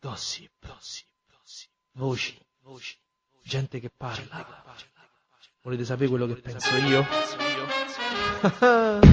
Gossip, gossip, gossip. Voci. voci, gente che parla. Gente che parla. Volete sapere quello che Volete penso io? Penso io?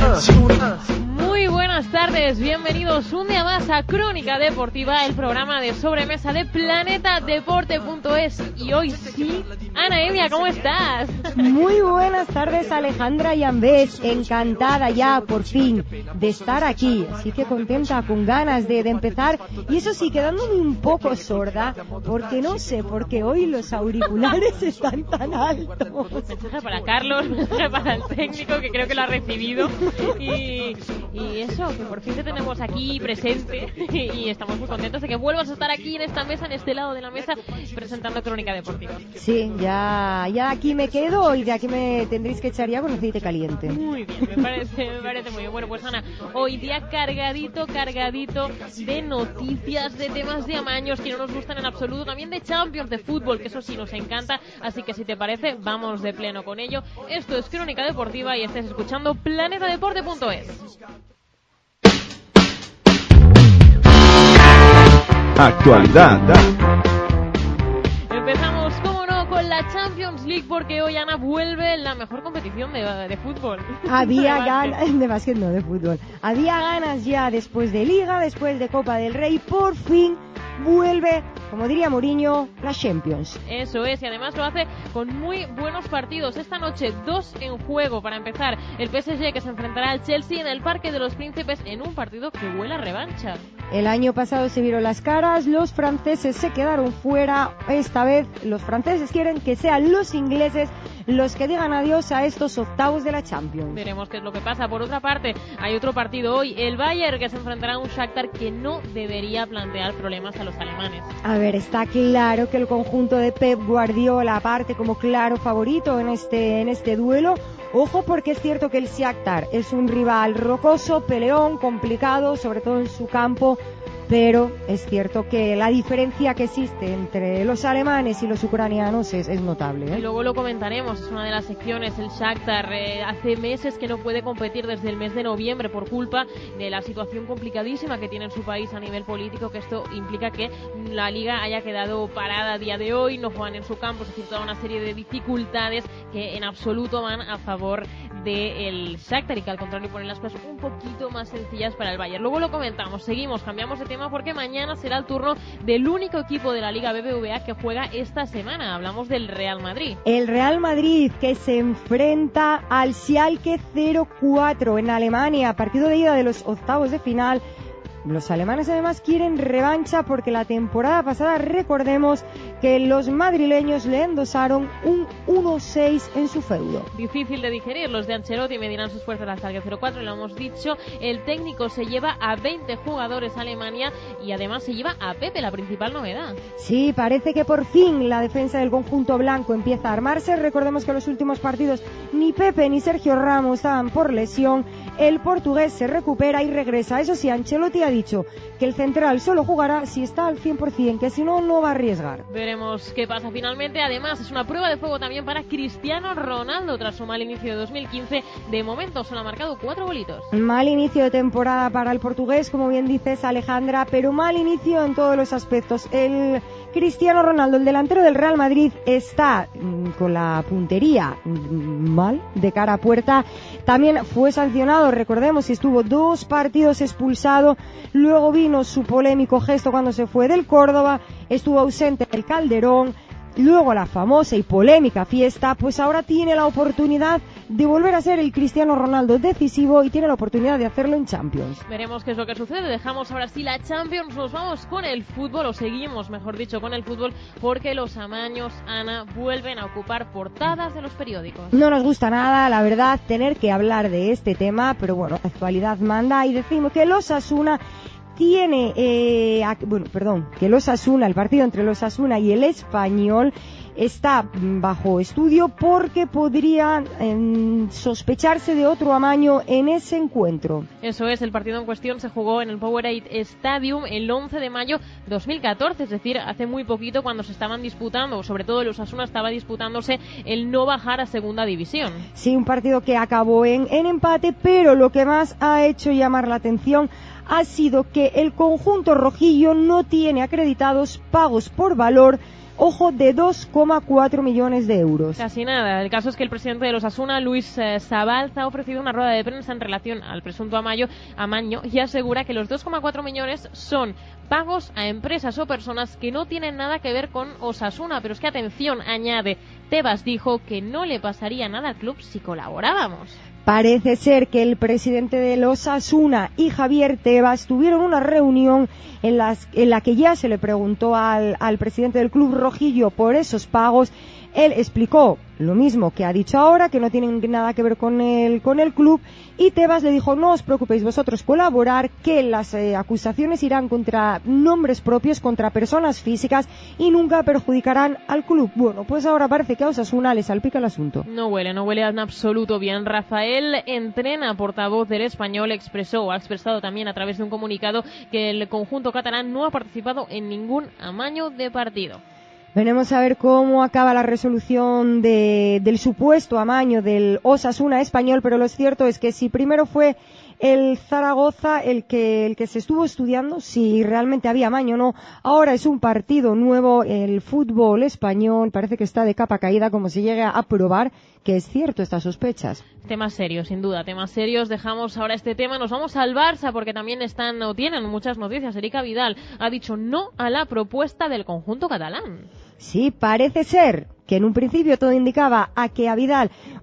ah, ah. Muy buenas tardes, bienvenidos un día más a Crónica Deportiva, el programa de sobremesa de planetadeporte.es. Y hoy sí, Ana Evia, ¿cómo estás? Muy buenas tardes Alejandra y Ambés, encantada ya por fin de estar aquí, así que contenta, con ganas de, de empezar y eso sí, quedándome un poco sorda, porque no sé, porque hoy los auriculares están tan altos. Mensaje para Carlos, mensaje para el técnico que creo que lo ha recibido y, y eso, que por fin te tenemos aquí presente y estamos muy contentos de que vuelvas a estar aquí en esta mesa, en este lado de la mesa, presentando Crónica Deportiva. Sí, ya, ya aquí me quedo y de aquí me tendréis que echar ya con aceite caliente. Muy bien, me parece, me parece muy bien. Bueno, pues Ana, hoy día cargadito, cargadito de noticias, de temas de amaños que no nos gustan en absoluto, también de Champions, de fútbol, que eso sí nos encanta. Así que si te parece, vamos de pleno con ello. Esto es Crónica Deportiva y estás escuchando planetadeporte.es. Actualidad. Empezamos, como no, con la Champions League porque hoy Ana vuelve la mejor competición de, de fútbol. Había ganas, de básquet no, de fútbol. Había ganas ya después de Liga, después de Copa del Rey, por fin vuelve, como diría Mourinho, la Champions. Eso es, y además lo hace con muy buenos partidos. Esta noche, dos en juego para empezar. El PSG que se enfrentará al Chelsea en el Parque de los Príncipes en un partido que huele a revancha. El año pasado se vieron las caras, los franceses se quedaron fuera. Esta vez los franceses quieren que sean los ingleses los que digan adiós a estos octavos de la Champions. Veremos qué es lo que pasa. Por otra parte, hay otro partido hoy. El Bayern que se enfrentará a un Shakhtar que no debería plantear problemas a los alemanes. A ver, está claro que el conjunto de Pep Guardiola parte como claro favorito en este, en este duelo. Ojo porque es cierto que el Shakhtar es un rival rocoso, peleón, complicado, sobre todo en su campo, pero es cierto que la diferencia que existe entre los alemanes y los ucranianos es, notable. Y ¿eh? luego lo comentaremos, es una de las secciones. El Shakhtar eh, hace meses que no puede competir desde el mes de noviembre por culpa de la situación complicadísima que tiene en su país a nivel político, que esto implica que la liga haya quedado parada a día de hoy, no juegan en su campo, es decir, toda una serie de dificultades que en absoluto van a favor del Shakhtar y que al contrario ponen las cosas un poquito más sencillas para el Bayern. Luego lo comentamos, seguimos, cambiamos de tema porque mañana será el turno del único equipo de la Liga BBVA que juega esta semana. Hablamos del Real Madrid. El Real Madrid que se enfrenta al Schalke 04 en Alemania, partido de ida de los octavos de final. Los alemanes además quieren revancha porque la temporada pasada recordemos que los madrileños le endosaron un 1-6 en su feudo. Difícil de digerir, los de Ancelotti medirán sus fuerzas hasta el 04, lo hemos dicho. El técnico se lleva a 20 jugadores a Alemania y además se lleva a Pepe, la principal novedad. Sí, parece que por fin la defensa del conjunto blanco empieza a armarse. Recordemos que en los últimos partidos ni Pepe ni Sergio Ramos estaban por lesión. El portugués se recupera y regresa. Eso sí, Ancelotti ha dicho que el central solo jugará si está al 100%, que si no, no va a arriesgar. Veremos qué pasa finalmente. Además, es una prueba de fuego también para Cristiano Ronaldo tras su mal inicio de 2015. De momento solo ha marcado cuatro bolitos. Mal inicio de temporada para el portugués, como bien dices Alejandra, pero mal inicio en todos los aspectos. El Cristiano Ronaldo, el delantero del Real Madrid, está mm, con la puntería mm, mal de cara a puerta. También fue sancionado, recordemos, estuvo dos partidos expulsado. Luego vino su polémico gesto cuando se fue del Córdoba, estuvo ausente del Calderón. Luego la famosa y polémica fiesta, pues ahora tiene la oportunidad de volver a ser el Cristiano Ronaldo decisivo y tiene la oportunidad de hacerlo en Champions. Veremos qué es lo que sucede. Dejamos ahora sí la Champions. Nos vamos con el fútbol, o seguimos, mejor dicho, con el fútbol, porque los amaños, Ana, vuelven a ocupar portadas de los periódicos. No nos gusta nada, la verdad, tener que hablar de este tema, pero bueno, la actualidad manda y decimos que los Asuna tiene, eh, bueno, perdón, que los Asuna, el partido entre los Asuna y el Español está bajo estudio porque podría em, sospecharse de otro amaño en ese encuentro. Eso es, el partido en cuestión se jugó en el Powerade Stadium el 11 de mayo 2014, es decir, hace muy poquito cuando se estaban disputando, sobre todo los Asuna estaba disputándose el no bajar a segunda división. Sí, un partido que acabó en, en empate, pero lo que más ha hecho llamar la atención ha sido que el conjunto rojillo no tiene acreditados pagos por valor ojo, de 2,4 millones de euros. Casi nada. El caso es que el presidente de los Asuna, Luis eh, Zabalza, ha ofrecido una rueda de prensa en relación al presunto amaño, amaño y asegura que los 2,4 millones son pagos a empresas o personas que no tienen nada que ver con Osasuna. Pero es que, atención, añade, Tebas dijo que no le pasaría nada al club si colaborábamos. Parece ser que el presidente de los Asuna y Javier Tebas tuvieron una reunión en, la que ya se le preguntó al presidente del club rojillo por esos pagos. Él explicó lo mismo que ha dicho ahora, que no tienen nada que ver con el, con el club, y Tebas le dijo, no os preocupéis vosotros colaborar, que las eh, acusaciones irán contra nombres propios, contra personas físicas, y nunca perjudicarán al club. Bueno, pues ahora parece que a Osasuna le salpica el asunto. No huele, no huele en absoluto bien. Rafael Entrena, portavoz del español, expresó, ha expresado también a través de un comunicado, que el conjunto catalán no ha participado en ningún amaño de partido. Venemos a ver cómo acaba la resolución del supuesto amaño del Osasuna español, pero lo cierto es que si primero fue el Zaragoza el que, el que se estuvo estudiando si realmente había amaño o no. Ahora es un partido nuevo, el fútbol español parece que está de capa caída como si llegue a probar que es cierto estas sospechas. Temas serios, sin duda, temas serios. Dejamos ahora este tema, nos vamos al Barça porque también están o tienen muchas noticias. Erika Vidal ha dicho no a la propuesta del conjunto catalán. Sí, parece ser que en un principio todo indicaba a que a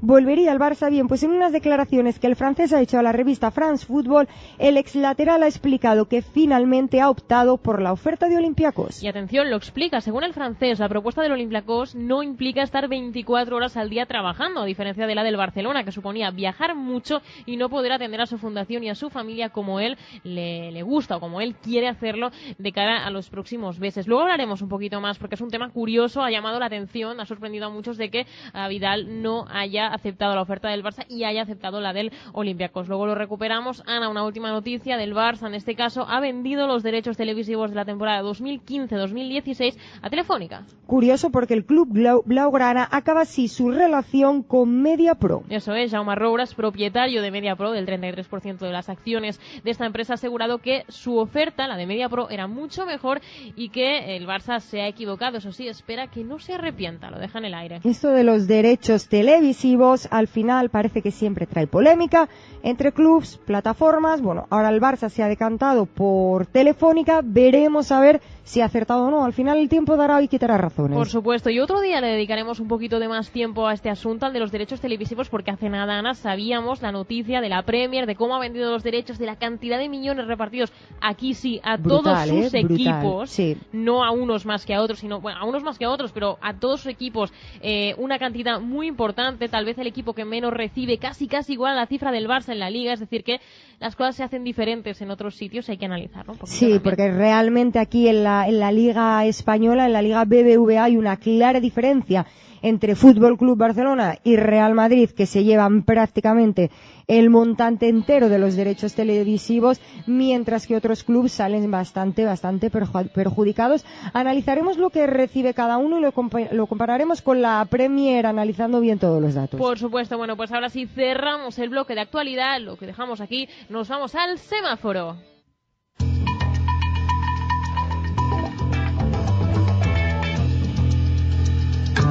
volvería al Barça bien, pues en unas declaraciones que el francés ha hecho a la revista France Football, el ex lateral ha explicado que finalmente ha optado por la oferta de Olympiacos. Y atención, lo explica, según el francés, la propuesta del Olympiacos no implica estar 24 horas al día trabajando, a diferencia de la del Barcelona, que suponía viajar mucho y no poder atender a su fundación y a su familia como él le, gusta o como él quiere hacerlo de cara a los próximos meses. Luego hablaremos un poquito más porque es un tema curioso, ha llamado la atención, ha sorprendido a muchos de que a Vidal no haya aceptado la oferta del Barça y haya aceptado la del Olympiacos. Luego lo recuperamos. Ana, una última noticia del Barça, en este caso, ha vendido los derechos televisivos de la temporada 2015-2016 a Telefónica. Curioso porque el club Blaugrana acaba así su relación con MediaPro. Eso es, Jaume Rouras, propietario de MediaPro del 33% de las acciones de esta empresa, ha asegurado que su oferta, la de MediaPro, era mucho mejor y que el Barça se ha equivocado. Eso sí, espera que no se arrepienta. Lo deja el aire. Esto de los derechos televisivos al final parece que siempre trae polémica entre clubs, plataformas. Bueno, ahora el Barça se ha decantado por Telefónica. Veremos a ver si ha acertado o no. Al final el tiempo dará y quitará razones. Por supuesto. Y otro día le dedicaremos un poquito de más tiempo a este asunto, al de los derechos televisivos, porque hace nada, Ana, sabíamos la noticia de la Premier, de cómo ha vendido los derechos, de la cantidad de millones repartidos aquí sí a todos sus ¿eh? equipos. Sí. No a unos más que a otros, sino, bueno, a unos más que a otros, pero a todos sus equipos eh, una cantidad muy importante. Tal vez el equipo que menos recibe, casi casi igual a la cifra del Barça en la liga. Es decir, que las cosas se hacen diferentes en otros sitios, hay que analizarlo. Un sí, porque realmente aquí en la, en la Liga Española, en la Liga BBVA, hay una clara diferencia entre Fútbol Club Barcelona y Real Madrid, que se llevan prácticamente el montante entero de los derechos televisivos, mientras que otros clubes salen bastante, bastante perjudicados. Analizaremos lo que recibe cada uno y lo, lo compararemos con la Premier, analizando bien todos los datos. Por supuesto, bueno, pues ahora sí cerramos el bloque de actualidad, lo que dejamos aquí, nos vamos al semáforo.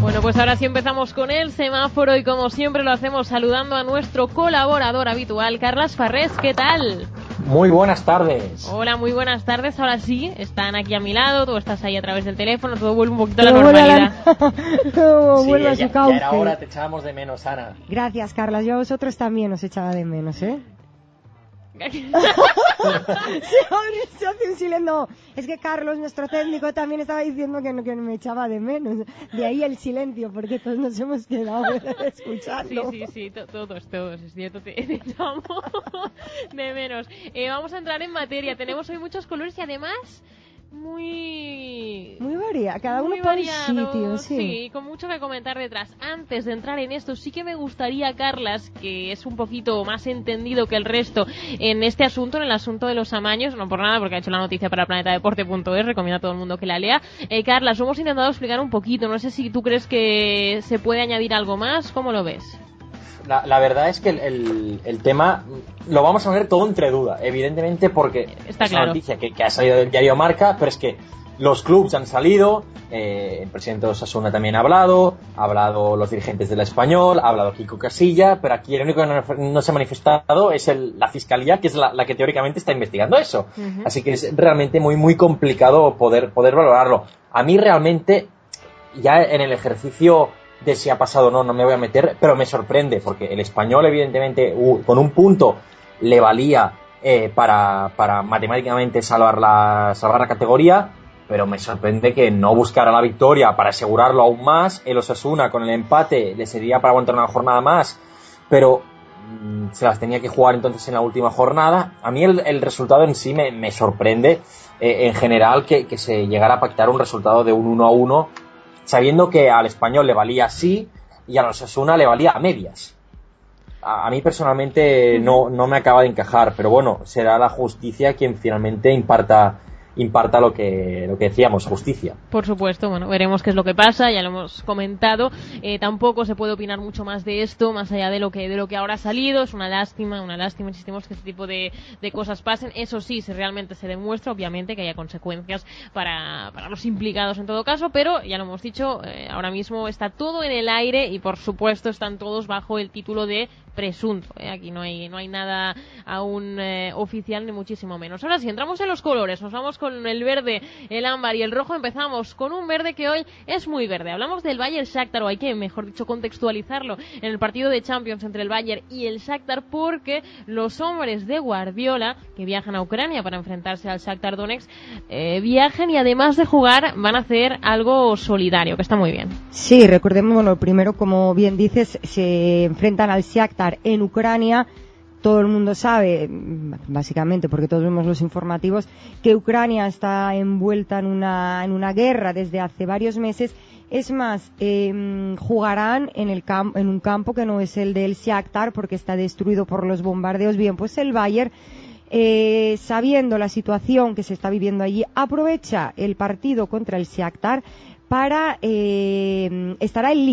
Bueno, pues ahora sí empezamos con el semáforo y como siempre lo hacemos saludando a nuestro colaborador habitual, Carlas Farrés. ¿Qué tal? Muy buenas tardes. Hola, muy buenas tardes. Ahora sí, están aquí a mi lado, tú estás ahí a través del teléfono, todo vuelve un poquito a la normalidad. todo Sí, vuelve a ya, su cauce. ya era hora, te echábamos de menos, Ana. Gracias, Carlas. Yo a vosotros también os echaba de menos, ¿eh? Se hace un silencio. Es que Carlos, nuestro técnico, también estaba diciendo que, no, me echaba de menos. De ahí el silencio, porque todos nos hemos quedado escuchando. Sí, sí, sí, todos, todos, es cierto, te, echamos de menos. Eh, vamos a entrar en materia. Tenemos hoy muchos colores y además muy muy variado, cada uno por sitio, sí. sí, con mucho que comentar detrás. Antes de entrar en esto, sí que me gustaría, Carlas, que es un poquito más entendido que el resto en este asunto, en el asunto de los amaños, no por nada, porque ha hecho la noticia para planetadeporte.es, recomiendo a todo el mundo que la lea. Eh, Carlas, hemos intentado explicar un poquito, no sé si tú crees que se puede añadir algo más, ¿cómo lo ves? La, verdad es que el, tema lo vamos a poner todo entre duda, evidentemente porque Está es una noticia que, ha salido del diario Marca, pero es que los clubes han salido, eh, el presidente de Osasuna también ha hablado, ha hablado los dirigentes del Español, ha hablado Kiko Casilla, pero aquí el único que no, se ha manifestado es la fiscalía, que es la, que teóricamente está investigando eso. Así que es realmente muy, muy complicado poder, poder valorarlo. A mí realmente, ya en el ejercicio de si ha pasado o no, no me voy a meter, pero me sorprende, porque el español, evidentemente, con un punto le valía eh, para, para, matemáticamente salvar la, salvar la categoría, pero me sorprende que no buscara la victoria para asegurarlo aún más. El Osasuna con el empate le sería para aguantar una jornada más, pero mm, se las tenía que jugar entonces en la última jornada. A mí el, resultado en sí me, me sorprende eh, en general que, que, se llegara a pactar un resultado de un 1 a 1 sabiendo que al español le valía así y a los Osasuna le valía a medias. A, mí personalmente no, no me acaba de encajar, pero bueno, será la justicia quien finalmente imparta imparta lo que, lo que decíamos, justicia. Por supuesto, bueno, veremos qué es lo que pasa, ya lo hemos comentado. Eh, tampoco se puede opinar mucho más de esto, más allá de lo que, de lo que ahora ha salido. Es una lástima, una lástima, insistimos que este tipo de, de cosas pasen. Eso sí, si realmente se demuestra, obviamente, que haya consecuencias para, para los implicados en todo caso, pero ya lo hemos dicho, eh, ahora mismo está todo en el aire y por supuesto están todos bajo el título de presunto. ¿eh? Aquí no hay, no hay nada aún eh, oficial ni muchísimo menos. Ahora sí, entramos en los colores. Nos vamos con el verde, el ámbar y el rojo. Empezamos con un verde que hoy es muy verde. Hablamos del Bayern Shakhtar, o hay que, mejor dicho, contextualizarlo en el partido de Champions entre el Bayern y el Shakhtar porque los hombres de Guardiola que viajan a Ucrania para enfrentarse al Shakhtar Donetsk eh, viajan y además de jugar van a hacer algo solidario, que está muy bien. Sí, recordemos, bueno, primero, como bien dices, se enfrentan al Shakhtar en Ucrania. Todo el mundo sabe, básicamente porque todos vemos los informativos, que Ucrania está envuelta en una, en una guerra desde hace varios meses. Es más, em, jugarán en, el en un campo que no es el del Shakhtar porque está destruido por los bombardeos. Bien, pues el Bayern eh, sabiendo la situación que se está viviendo allí, aprovecha el partido contra el Shakhtar para eh, estará el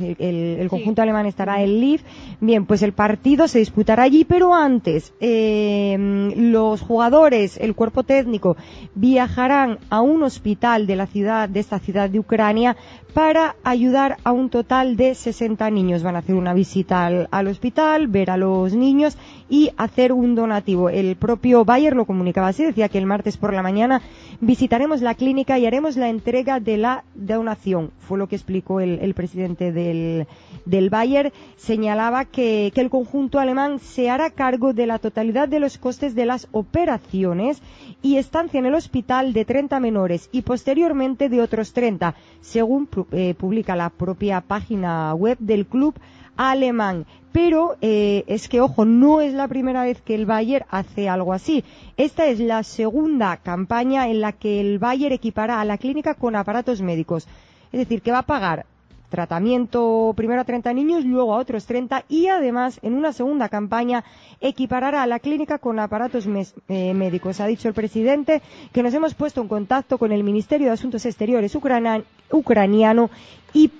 El, conjunto alemán estará en Liv. Bien, pues el partido se disputará allí, pero antes eh, los jugadores, el cuerpo técnico, viajarán a un hospital de la ciudad, de esta ciudad de Ucrania, para ayudar a un total de 60 niños. Van a hacer una visita al, hospital, ver a los niños y hacer un donativo. El propio Bayer lo comunicaba así, decía que el martes por la mañana visitaremos la clínica y haremos la entrega de la donación. Fue lo que explicó el, presidente del, del Bayer. Señalaba que, que el conjunto alemán se hará cargo de la totalidad de los costes de las operaciones y estancia en el hospital de 30 menores y posteriormente de otros 30, según eh, publica la propia página web del club alemán. Pero eh, es que, ojo, no es la primera vez que el Bayer hace algo así. Esta es la segunda campaña en la que el Bayer equipará a la clínica con aparatos médicos. Es decir, que va a pagar tratamiento primero a 30 niños, luego a otros 30 y además en una segunda campaña equiparará a la clínica con aparatos eh, médicos. Ha dicho el presidente que nos hemos puesto en contacto con el Ministerio de Asuntos Exteriores ucraniano y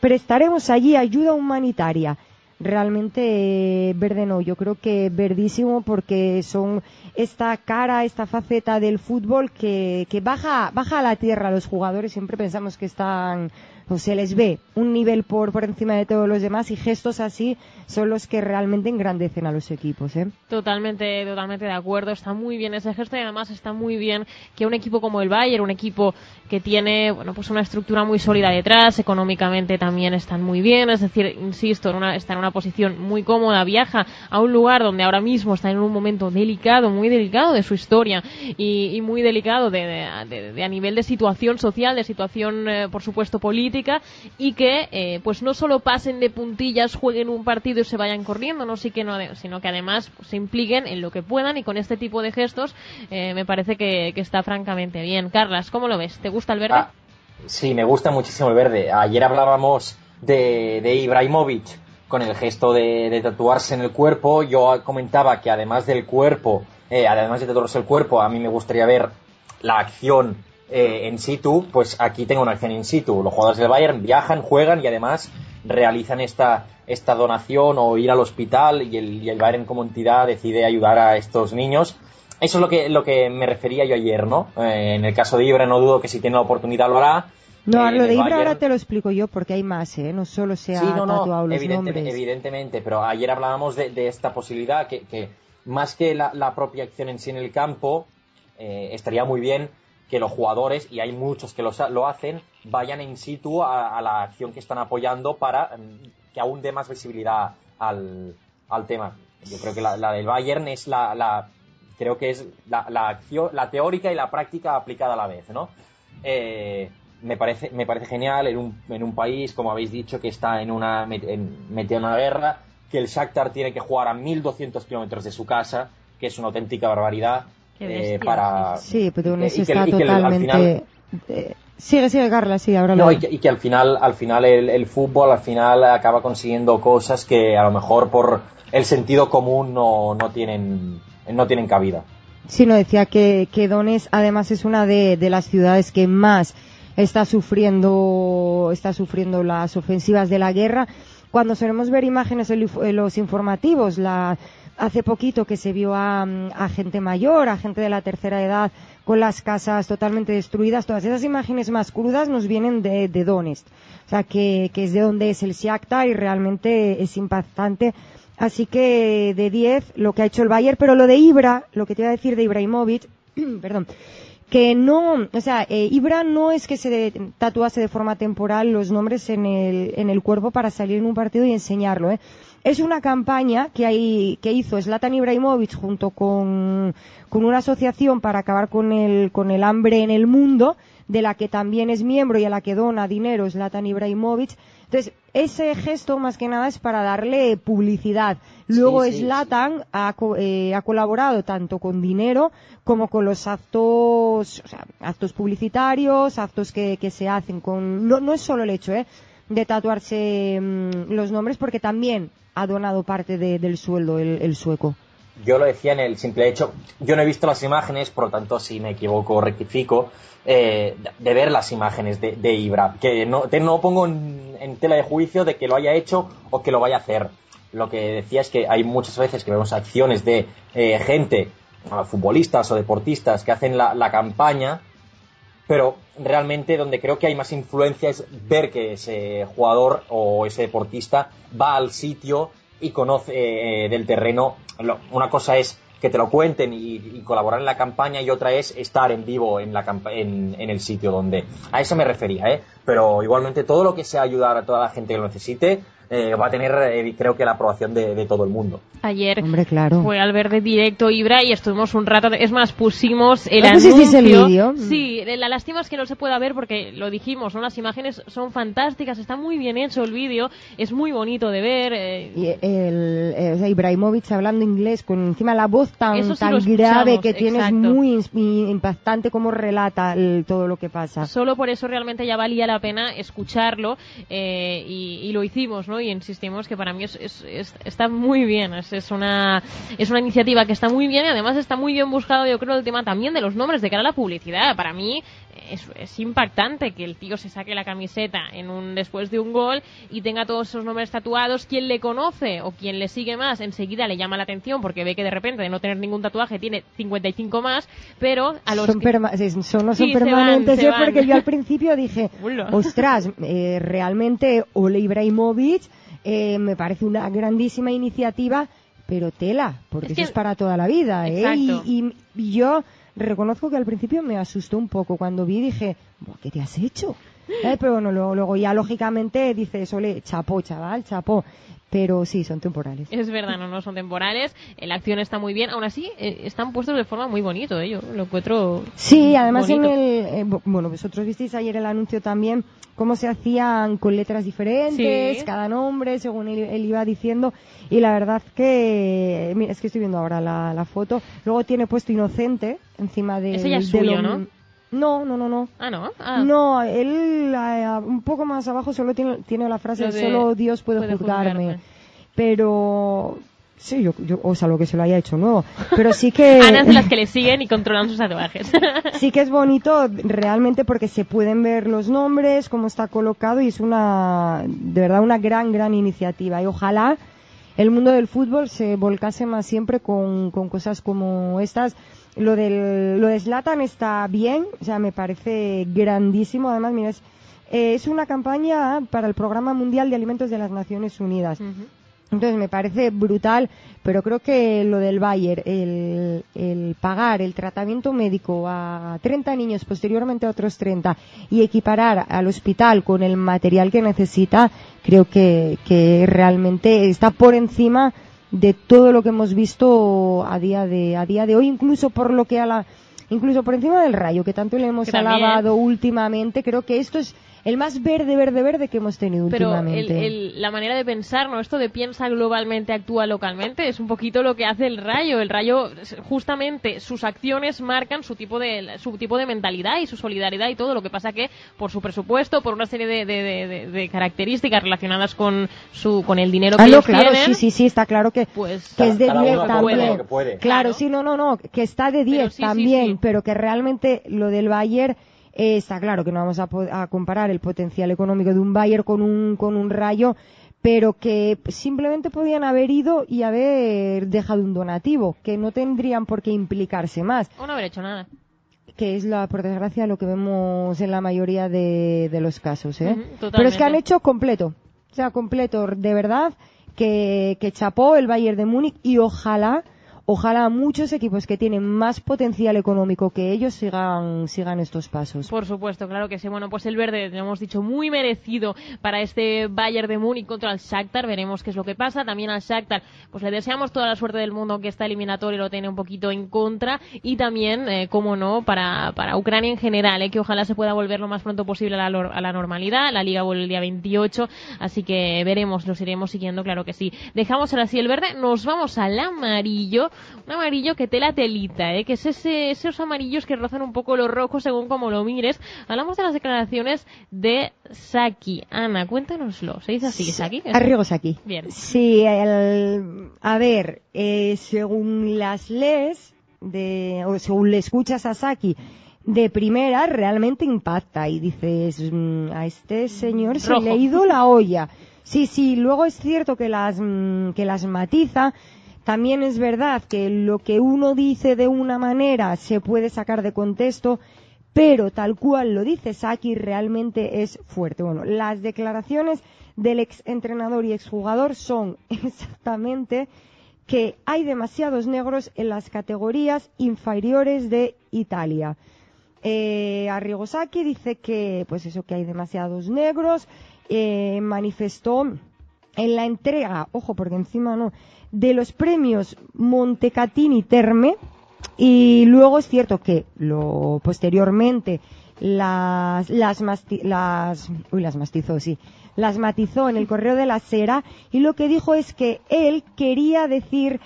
prestaremos allí ayuda humanitaria realmente verde no, yo creo que verdísimo porque son esta cara, esta faceta del fútbol que, que baja, baja a la tierra. Los jugadores, siempre pensamos que están pues se les ve un nivel por, por encima de todos los demás y gestos así son los que realmente engrandecen a los equipos. ¿eh? Totalmente, totalmente de acuerdo. Está muy bien ese gesto y además está muy bien que un equipo como el Bayern, un equipo que tiene, bueno, pues una estructura muy sólida detrás, económicamente también están muy bien, es decir, insisto, en una, está en una posición muy cómoda, viaja a un lugar donde ahora mismo está en un momento delicado, muy delicado de su historia y, muy delicado de, a nivel de situación social, de situación, eh, por supuesto, política y que, eh, pues no solo pasen de puntillas, jueguen un partido y se vayan corriendo, no sí que no, sino que además se impliquen en lo que puedan y con este tipo de gestos eh, me parece que, está francamente bien. Carlas, ¿cómo lo ves? ¿Te gusta el verde? Ah, sí, me gusta muchísimo el verde. Ayer hablábamos de, de Ibrahimovic con el gesto de, tatuarse en el cuerpo. Yo comentaba que además del cuerpo, eh, además de tatuarse el cuerpo, a mí me gustaría ver la acción eh, en situ. Pues aquí tengo una acción in situ. Los jugadores del Bayern viajan, juegan y además realizan esta, esta donación o ir al hospital y el, y el Bayern como entidad decide ayudar a estos niños. Eso es lo que, lo que me refería yo ayer, ¿no? Eh, en el caso de Ibra no dudo que si tiene la oportunidad lo hará no, eh, lo de Ibra ahora te lo explico yo porque hay más, ¿eh? No solo se ha tatuado los nombres. Evidentemente, pero ayer hablábamos de, esta posibilidad que, más que la, propia acción en sí en el campo, eh, estaría muy bien que los jugadores, y hay muchos que lo hacen, vayan in situ a, la acción que están apoyando para mm, que aún dé más visibilidad al, tema. Yo creo que la, del Bayern es la, creo que es la, acción, la teórica y la práctica aplicada a la vez, ¿no? Eh, me parece, me parece genial en un, en un país, como habéis dicho, que está en una, en, metido en una guerra, que el Shakhtar tiene que jugar a 1200 kilómetros de su casa, que es una auténtica barbaridad. Eh, para sí pero está totalmente eh, sigue sigue Carla sí ahora no, y, que, y que, al final al final el, el, fútbol al final acaba consiguiendo cosas que a lo mejor por el sentido común no, no tienen no tienen cabida sí no decía que, que Donetsk además es una de, de las ciudades que más está sufriendo, está sufriendo las ofensivas de la guerra. Cuando solemos ver imágenes en los informativos, la, hace poquito que se vio a, gente mayor, a gente de la tercera edad con las casas totalmente destruidas, todas esas imágenes más crudas nos vienen de, de Donetsk. O sea, que, es de donde es el Shakhtar y realmente es impactante. Así que de 10 lo que ha hecho el Bayern, pero lo de Ibra, lo que te iba a decir de Ibrahimovic, perdón, que no, o sea, eh, Ibra no es que se tatuase de forma temporal los nombres en el, en el cuerpo para salir en un partido y enseñarlo, ¿eh? Es una campaña que, hay, que hizo Zlatan Ibrahimovic junto con, con una asociación para acabar con el, con el hambre en el mundo, de la que también es miembro y a la que dona dinero Zlatan Ibrahimovic. Entonces, ese gesto más que nada es para darle publicidad. Luego Slatan ha, eh, ha, colaborado tanto con dinero como con los actos, o sea, actos publicitarios, actos que, que se hacen con, no, no, es solo el hecho, ¿eh? de tatuarse mm, los nombres porque también ha donado parte del sueldo el, sueco yo lo decía en el simple hecho, yo no he visto las imágenes, por lo tanto, si me equivoco, rectifico, eh, de ver las imágenes de, Ibra, que no, no pongo en, tela de juicio de que lo haya hecho o que lo vaya a hacer. Lo que decía es que hay muchas veces que vemos acciones de eh, gente, futbolistas o deportistas, que hacen la, campaña, pero realmente donde creo que hay más influencia es ver que ese jugador o ese deportista va al sitio y conoce eh, del terreno. Una cosa es que te lo cuenten y, colaborar en la campaña y otra es estar en vivo en, la en, en, el sitio donde... A eso me refería, ¿eh? Pero igualmente todo lo que sea ayudar a toda la gente que lo necesite, eh, va a tener, eh, creo que, la aprobación de, todo el mundo. Ayer Hombre, claro. fue al verde directo Ibra y estuvimos un rato, es más, pusimos el anuncio. el vídeo? Sí, la lástima es que no se pueda ver porque lo dijimos, ¿no? Las imágenes son fantásticas, está muy bien hecho el vídeo, es muy bonito de ver. Eh. Y el, Ibrahimovic hablando inglés con encima la voz tan, tan grave que tiene es muy impactante como relata todo lo que pasa. Solo por eso realmente ya valía la pena escucharlo y, y lo hicimos, ¿no? Y insistimos que para mí es, está muy bien, es, una, es una iniciativa que está muy bien y además está muy bien buscado, yo creo, el tema también de los nombres de cara a la publicidad. Para mí, es, es impactante que el tío se saque la camiseta en un después de un gol y tenga todos esos nombres tatuados. Quien le conoce o quien le sigue más enseguida le llama la atención porque ve que de repente de no tener ningún tatuaje tiene 55 más, pero a los son, que- perma- sí, son, no son Sí, se van, permanentes, se van. porque yo al principio dije, ostras, eh, realmente Ole Ibrahimovic eh, me parece una grandísima iniciativa, pero tela, porque Es eso es para toda la vida. ¿eh? Y- y yo reconozco que al principio me asustó un poco cuando vi dije, "Buah, ¿qué te has hecho? Pero bueno, luego, luego ya lógicamente dices, ole, chapó, chaval, chapó. Pero sí, son temporales. Es verdad, no, no son temporales. eh, La acción está muy bien. Aún así, eh, están puestos de forma muy bonito. ¿eh? Yo lo encuentro. Sí, además en el... eh, bu- bueno, vosotros visteis ayer el anuncio también, cómo se hacían con letras diferentes, Sí. cada nombre, según él, él iba diciendo. Y la verdad que... Mira, es que estoy viendo ahora la, la foto. Luego tiene puesto inocente encima de... Ese ya es suyo, lo- ¿no? No, no, no, no. Ah, no. Ah, No, él eh, un poco más abajo solo tiene, tiene la frase de solo Dios puede, puede juzgarme. juzgarme. Pero sí, yo, yo, o sea, lo que se lo haya hecho nuevo. Pero sí que Ana es de las que le siguen y controlan sus tatuajes. sí que es bonito realmente porque se pueden ver los nombres, cómo está colocado y es una, de verdad, una gran, gran iniciativa. Y ojalá el mundo del fútbol se volcase más siempre con, con cosas como estas. Lo del, lo de Zlatan está bien, o sea, me parece grandísimo. Además, mira, es, eh, es una campaña para el Programa Mundial de Alimentos de las Naciones Unidas. Entonces me parece brutal, pero creo que lo del Bayer, el, el pagar el tratamiento médico a 30 niños, posteriormente a otros 30, y equiparar al hospital con el material que necesita, creo que, que realmente está por encima de todo lo que hemos visto a día de, a día de hoy, incluso por lo que a la, incluso por encima del rayo, que tanto le hemos Que también. alabado últimamente, creo que esto es el más verde, verde, verde que hemos tenido Pero el- últimamente. el- la manera de pensar, ¿no? Esto de piensa globalmente, actúa localmente, es un poquito lo que hace el rayo. El rayo, justamente, sus acciones marcan su tipo de, su tipo de mentalidad y su solidaridad y todo. Lo que pasa que, por su presupuesto, por una serie de, de- de- de- de características relacionadas con su, con el dinero que Ah, no, ellos claro, tienen, sí, sí, sí, está claro que, pues que es de Cada 10 uno aporta también. que. Claro, Claro. sí, no, no, no, que está de 10 sí, sí, también, sí. pero que realmente lo del Bayer eh, está claro que no vamos a, a comparar el potencial económico de un Bayer con un con un Rayo, pero que simplemente podían haber ido y haber dejado un donativo, que no tendrían por qué implicarse más, o no haber hecho nada. que es la por desgracia lo que vemos en la mayoría de, de los casos, ¿eh? Pero es que han hecho completo, o sea, completo, de verdad, que, que chapó el Bayern de Múnich y ojalá, ojalá muchos equipos que tienen más potencial económico que ellos sigan, sigan estos pasos. Por supuesto, claro que sí. Bueno, pues el verde, lo hemos dicho, muy merecido para este Bayern de Múnich contra el Shakhtar. Veremos qué es lo que pasa. También al Shakhtar, pues le deseamos toda la suerte del mundo que está eliminatorio lo tiene un poquito en contra. Y también, eh, como no, para, para Ucrania en general, eh, que ojalá se pueda volver lo más pronto posible a la, a la normalidad. La liga vuelve el día 28, así que veremos, los iremos siguiendo, claro que sí. Dejamos ahora sí el verde, nos vamos al amarillo. Un amarillo que tela telita, ¿eh? que es ese, esos amarillos que rozan un poco los rojos según como lo mires. Hablamos de las declaraciones de Saki. Ana, cuéntanoslo. ¿Se dice así, Saki? ¿Es- Arrigos aquí. Bien. Sí, el- a ver, eh, según las lees, de, o según le escuchas a Saki, de primera realmente impacta y dices, mm, a este señor se Rojo. le ha ido la olla. Sí, sí, luego es cierto que las, mm, que las matiza. También es verdad que lo que uno dice de una manera se puede sacar de contexto, pero tal cual lo dice Saki realmente es fuerte. Bueno, las declaraciones del ex entrenador y exjugador son exactamente que hay demasiados negros en las categorías inferiores de Italia. Eh, Arrigo Sacchi dice que, pues eso, que hay demasiados negros. eh, manifestó en la entrega, ojo, porque encima no, de los premios Montecatini Terme. Y luego es cierto que lo posteriormente las las las uy las mastizó sí las matizó en el correo de la sera y lo que dijo es que él quería decir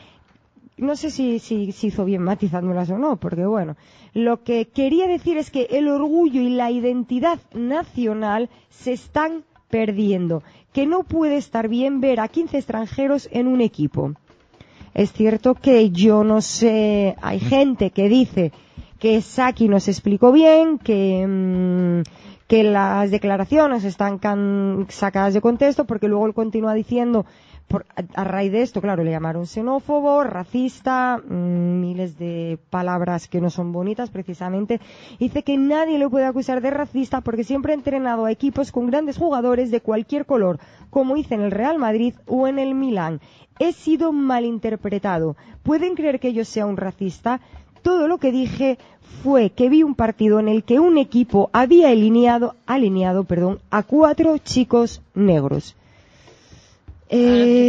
no sé si, si, si hizo bien matizándolas o no, porque bueno, lo que quería decir es que el orgullo y la identidad nacional se están perdiendo, que no puede estar bien ver a 15 extranjeros en un equipo. Es cierto que yo no sé, hay gente que dice que Saki nos explicó bien, que, mm, que las declaraciones están can- sacadas de contexto, porque luego él continúa diciendo, por- a, raíz de esto, claro, le llamaron xenófobo, racista, mm, miles de palabras que no son bonitas precisamente. Dice que nadie le puede acusar de racista porque siempre ha entrenado a equipos con grandes jugadores de cualquier color, como hice en el Real Madrid o en el Milán. He sido malinterpretado. ¿Pueden creer que yo sea un racista? Todo lo que dije fue que vi un partido en el que un equipo había alineado, alineado, perdón, a cuatro chicos negros.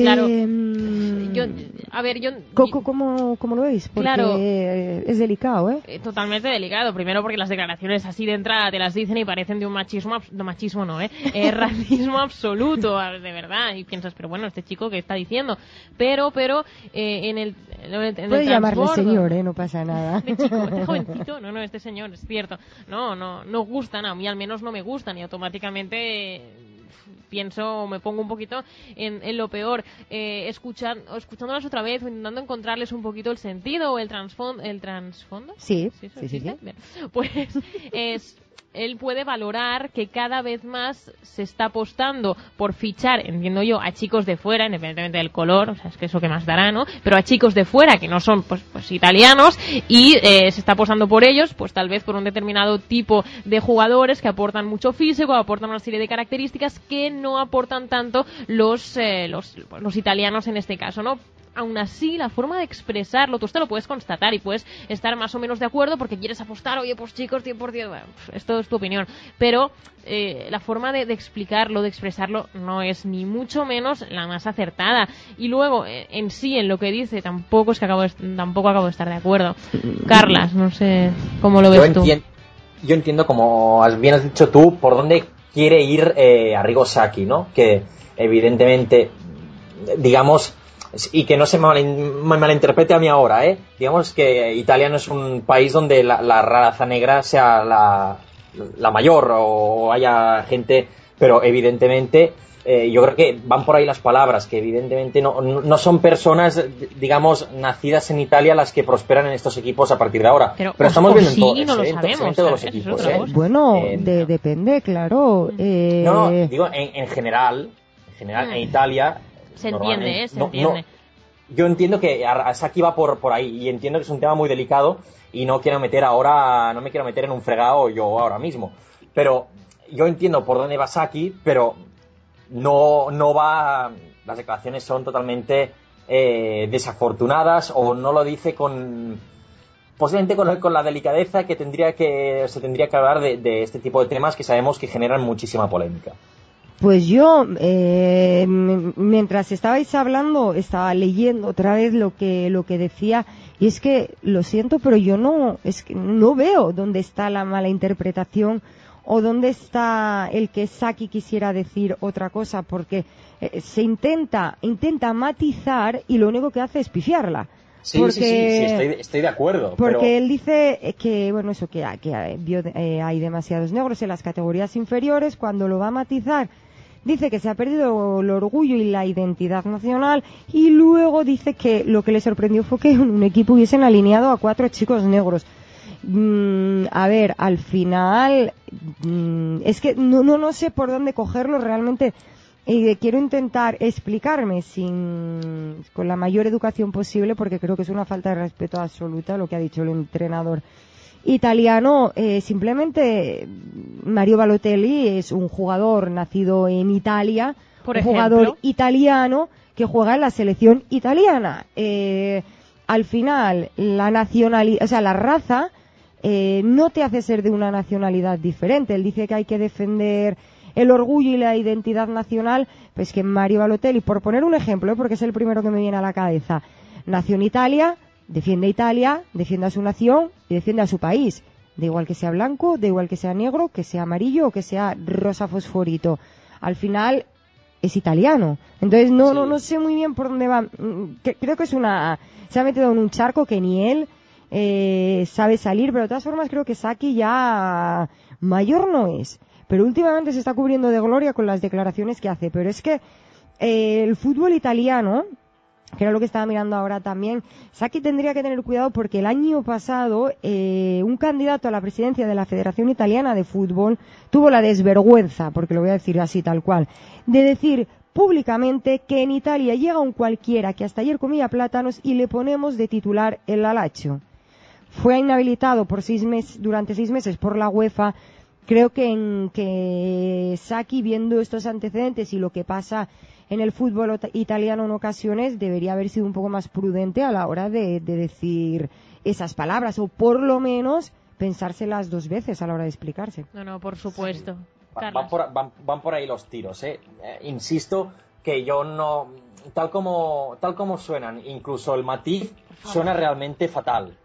Claro. Eh, Yo, a ver, yo... Co- ¿Cómo, cómo lo veis? Porque Claro. eh, es delicado, ¿eh? Eh, Totalmente delicado. Primero porque las declaraciones así de entrada te las dicen y parecen de un machismo, no machismo no, ¿eh? Eh, racismo absoluto, de verdad. Y piensas, pero bueno, este chico que está diciendo. Pero, pero, eh, en el, en el Puedes llamarle señor, ¿eh? No pasa nada. Este chico, este jovencito, no, no, este señor, es cierto. No, no, no gustan, a mí al menos no me gustan y automáticamente pienso, me pongo un poquito en, en lo peor. Eh, escuchan, o escuchándolas otra vez, o intentando encontrarles un poquito el sentido o el, transfon- el trasfondo. Sí, ¿Sí, sí, sí, existe? sí. Bien. Pues es, él puede valorar que cada vez más se está apostando por fichar, entiendo yo, a chicos de fuera, independientemente del color, o sea, es que eso que más dará, ¿no? Pero a chicos de fuera que no son, pues, pues italianos y eh, se está apostando por ellos, pues tal vez por un determinado tipo de jugadores que aportan mucho físico, aportan una serie de características que no aportan tanto los, eh, los, los italianos en este caso, ¿no? Aún así, la forma de expresarlo, tú esto lo puedes constatar y puedes estar más o menos de acuerdo porque quieres apostar, oye, pues chicos, 100%, bueno, esto es tu opinión. Pero eh, la forma de, de explicarlo, de expresarlo, no es ni mucho menos la más acertada. Y luego, eh, en sí, en lo que dice, tampoco es que acabo de, tampoco acabo de estar de acuerdo. Carlas, no sé cómo lo Yo, ves tú. yo entiendo, como bien has dicho tú, por dónde quiere ir eh, Arrigo Sacchi, ¿no? Que evidentemente, digamos, y que no se mal- me malinterprete a mí ahora, ¿eh? Digamos que Italia no es un país donde la, la raza negra sea la, la mayor o haya gente, pero evidentemente eh, yo creo que van por ahí las palabras, que evidentemente no, son personas, digamos, nacidas en Italia las que prosperan en estos equipos a partir de ahora. Pero, estamos viendo en, sí, todo- no en sabemos, todos los equipos. ¿eh? Bueno, Eh, de- depende, claro. Eh, No, no, digo en, en general, en general, Mm. en Italia. Se entiende, ¿eh? Se no- entiende. no, yo entiendo que Arasaki va por, por ahí y entiendo que es un tema muy delicado y no quiero meter ahora, no me quiero meter en un fregado yo ahora mismo. Pero yo entiendo por dónde va Saki, pero no, no va, las declaraciones son totalmente eh, desafortunadas o no lo dice con, posiblemente con, con la delicadeza que tendría que, se tendría que hablar de, de este tipo de temas que sabemos que generan muchísima polémica. Pues yo, eh, mientras estabais hablando, estaba leyendo otra vez lo que, lo que decía, y es que, lo siento, pero yo no, es que no veo dónde está la mala interpretación o dónde está el que Saki quisiera decir otra cosa, porque eh, se intenta, intenta matizar y lo único que hace es pifiarla. Sí, porque, sí, sí, sí, estoy, estoy de acuerdo. porque pero... él dice eh, que, bueno, eso que, que eh, hay demasiados negros en las categorías inferiores, cuando lo va a matizar, dice que se ha perdido el orgullo y la identidad nacional y luego dice que lo que le sorprendió fue que en un equipo hubiesen alineado a cuatro chicos negros. Mm, a ver, al final, mm, es que no, no, no sé por dónde cogerlo realmente. Y quiero intentar explicarme sin, con la mayor educación posible porque creo que es una falta de respeto absoluta lo que ha dicho el entrenador italiano. Eh, simplemente Mario Balotelli es un jugador nacido en Italia, Por un ejemplo. jugador italiano que juega en la selección italiana. Eh, al final, la nacionalidad, o sea, la raza eh, no te hace ser de una nacionalidad diferente. Él dice que hay que defender el orgullo y la identidad nacional, pues que Mario Balotelli, por poner un ejemplo, ¿eh? porque es el primero que me viene a la cabeza, nació en Italia, defiende a Italia, defiende a su nación y defiende a su país. Da igual que sea blanco, da igual que sea negro, que sea amarillo o que sea rosa fosforito. Al final es italiano. Entonces no, Sí. no, no sé muy bien por dónde va. Mm, Creo que es una, se ha metido en un charco que ni él eh, sabe salir, pero de todas formas creo que Saki ya mayor no es. Pero últimamente se está cubriendo de gloria con las declaraciones que hace. Pero es que eh, el fútbol italiano que era lo que estaba mirando ahora también, Saki tendría que tener cuidado porque el año pasado eh, un candidato a la presidencia de la Federación Italiana de Fútbol tuvo la desvergüenza, porque lo voy a decir así tal cual, de decir públicamente que en Italia llega un cualquiera que hasta ayer comía plátanos y le ponemos de titular el alacho. Fue inhabilitado por seis meses, durante seis meses por la UEFA. Creo que en que Saki, viendo estos antecedentes y lo que pasa en el fútbol italiano en ocasiones, debería haber sido un poco más prudente a la hora de, de decir esas palabras, o por lo menos pensárselas dos veces a la hora de explicarse. No, no, por supuesto. Van por, van, van por ahí los tiros, ¿eh? Eh, Insisto que yo no. Tal como, tal como suenan, incluso el matiz suena realmente fatal.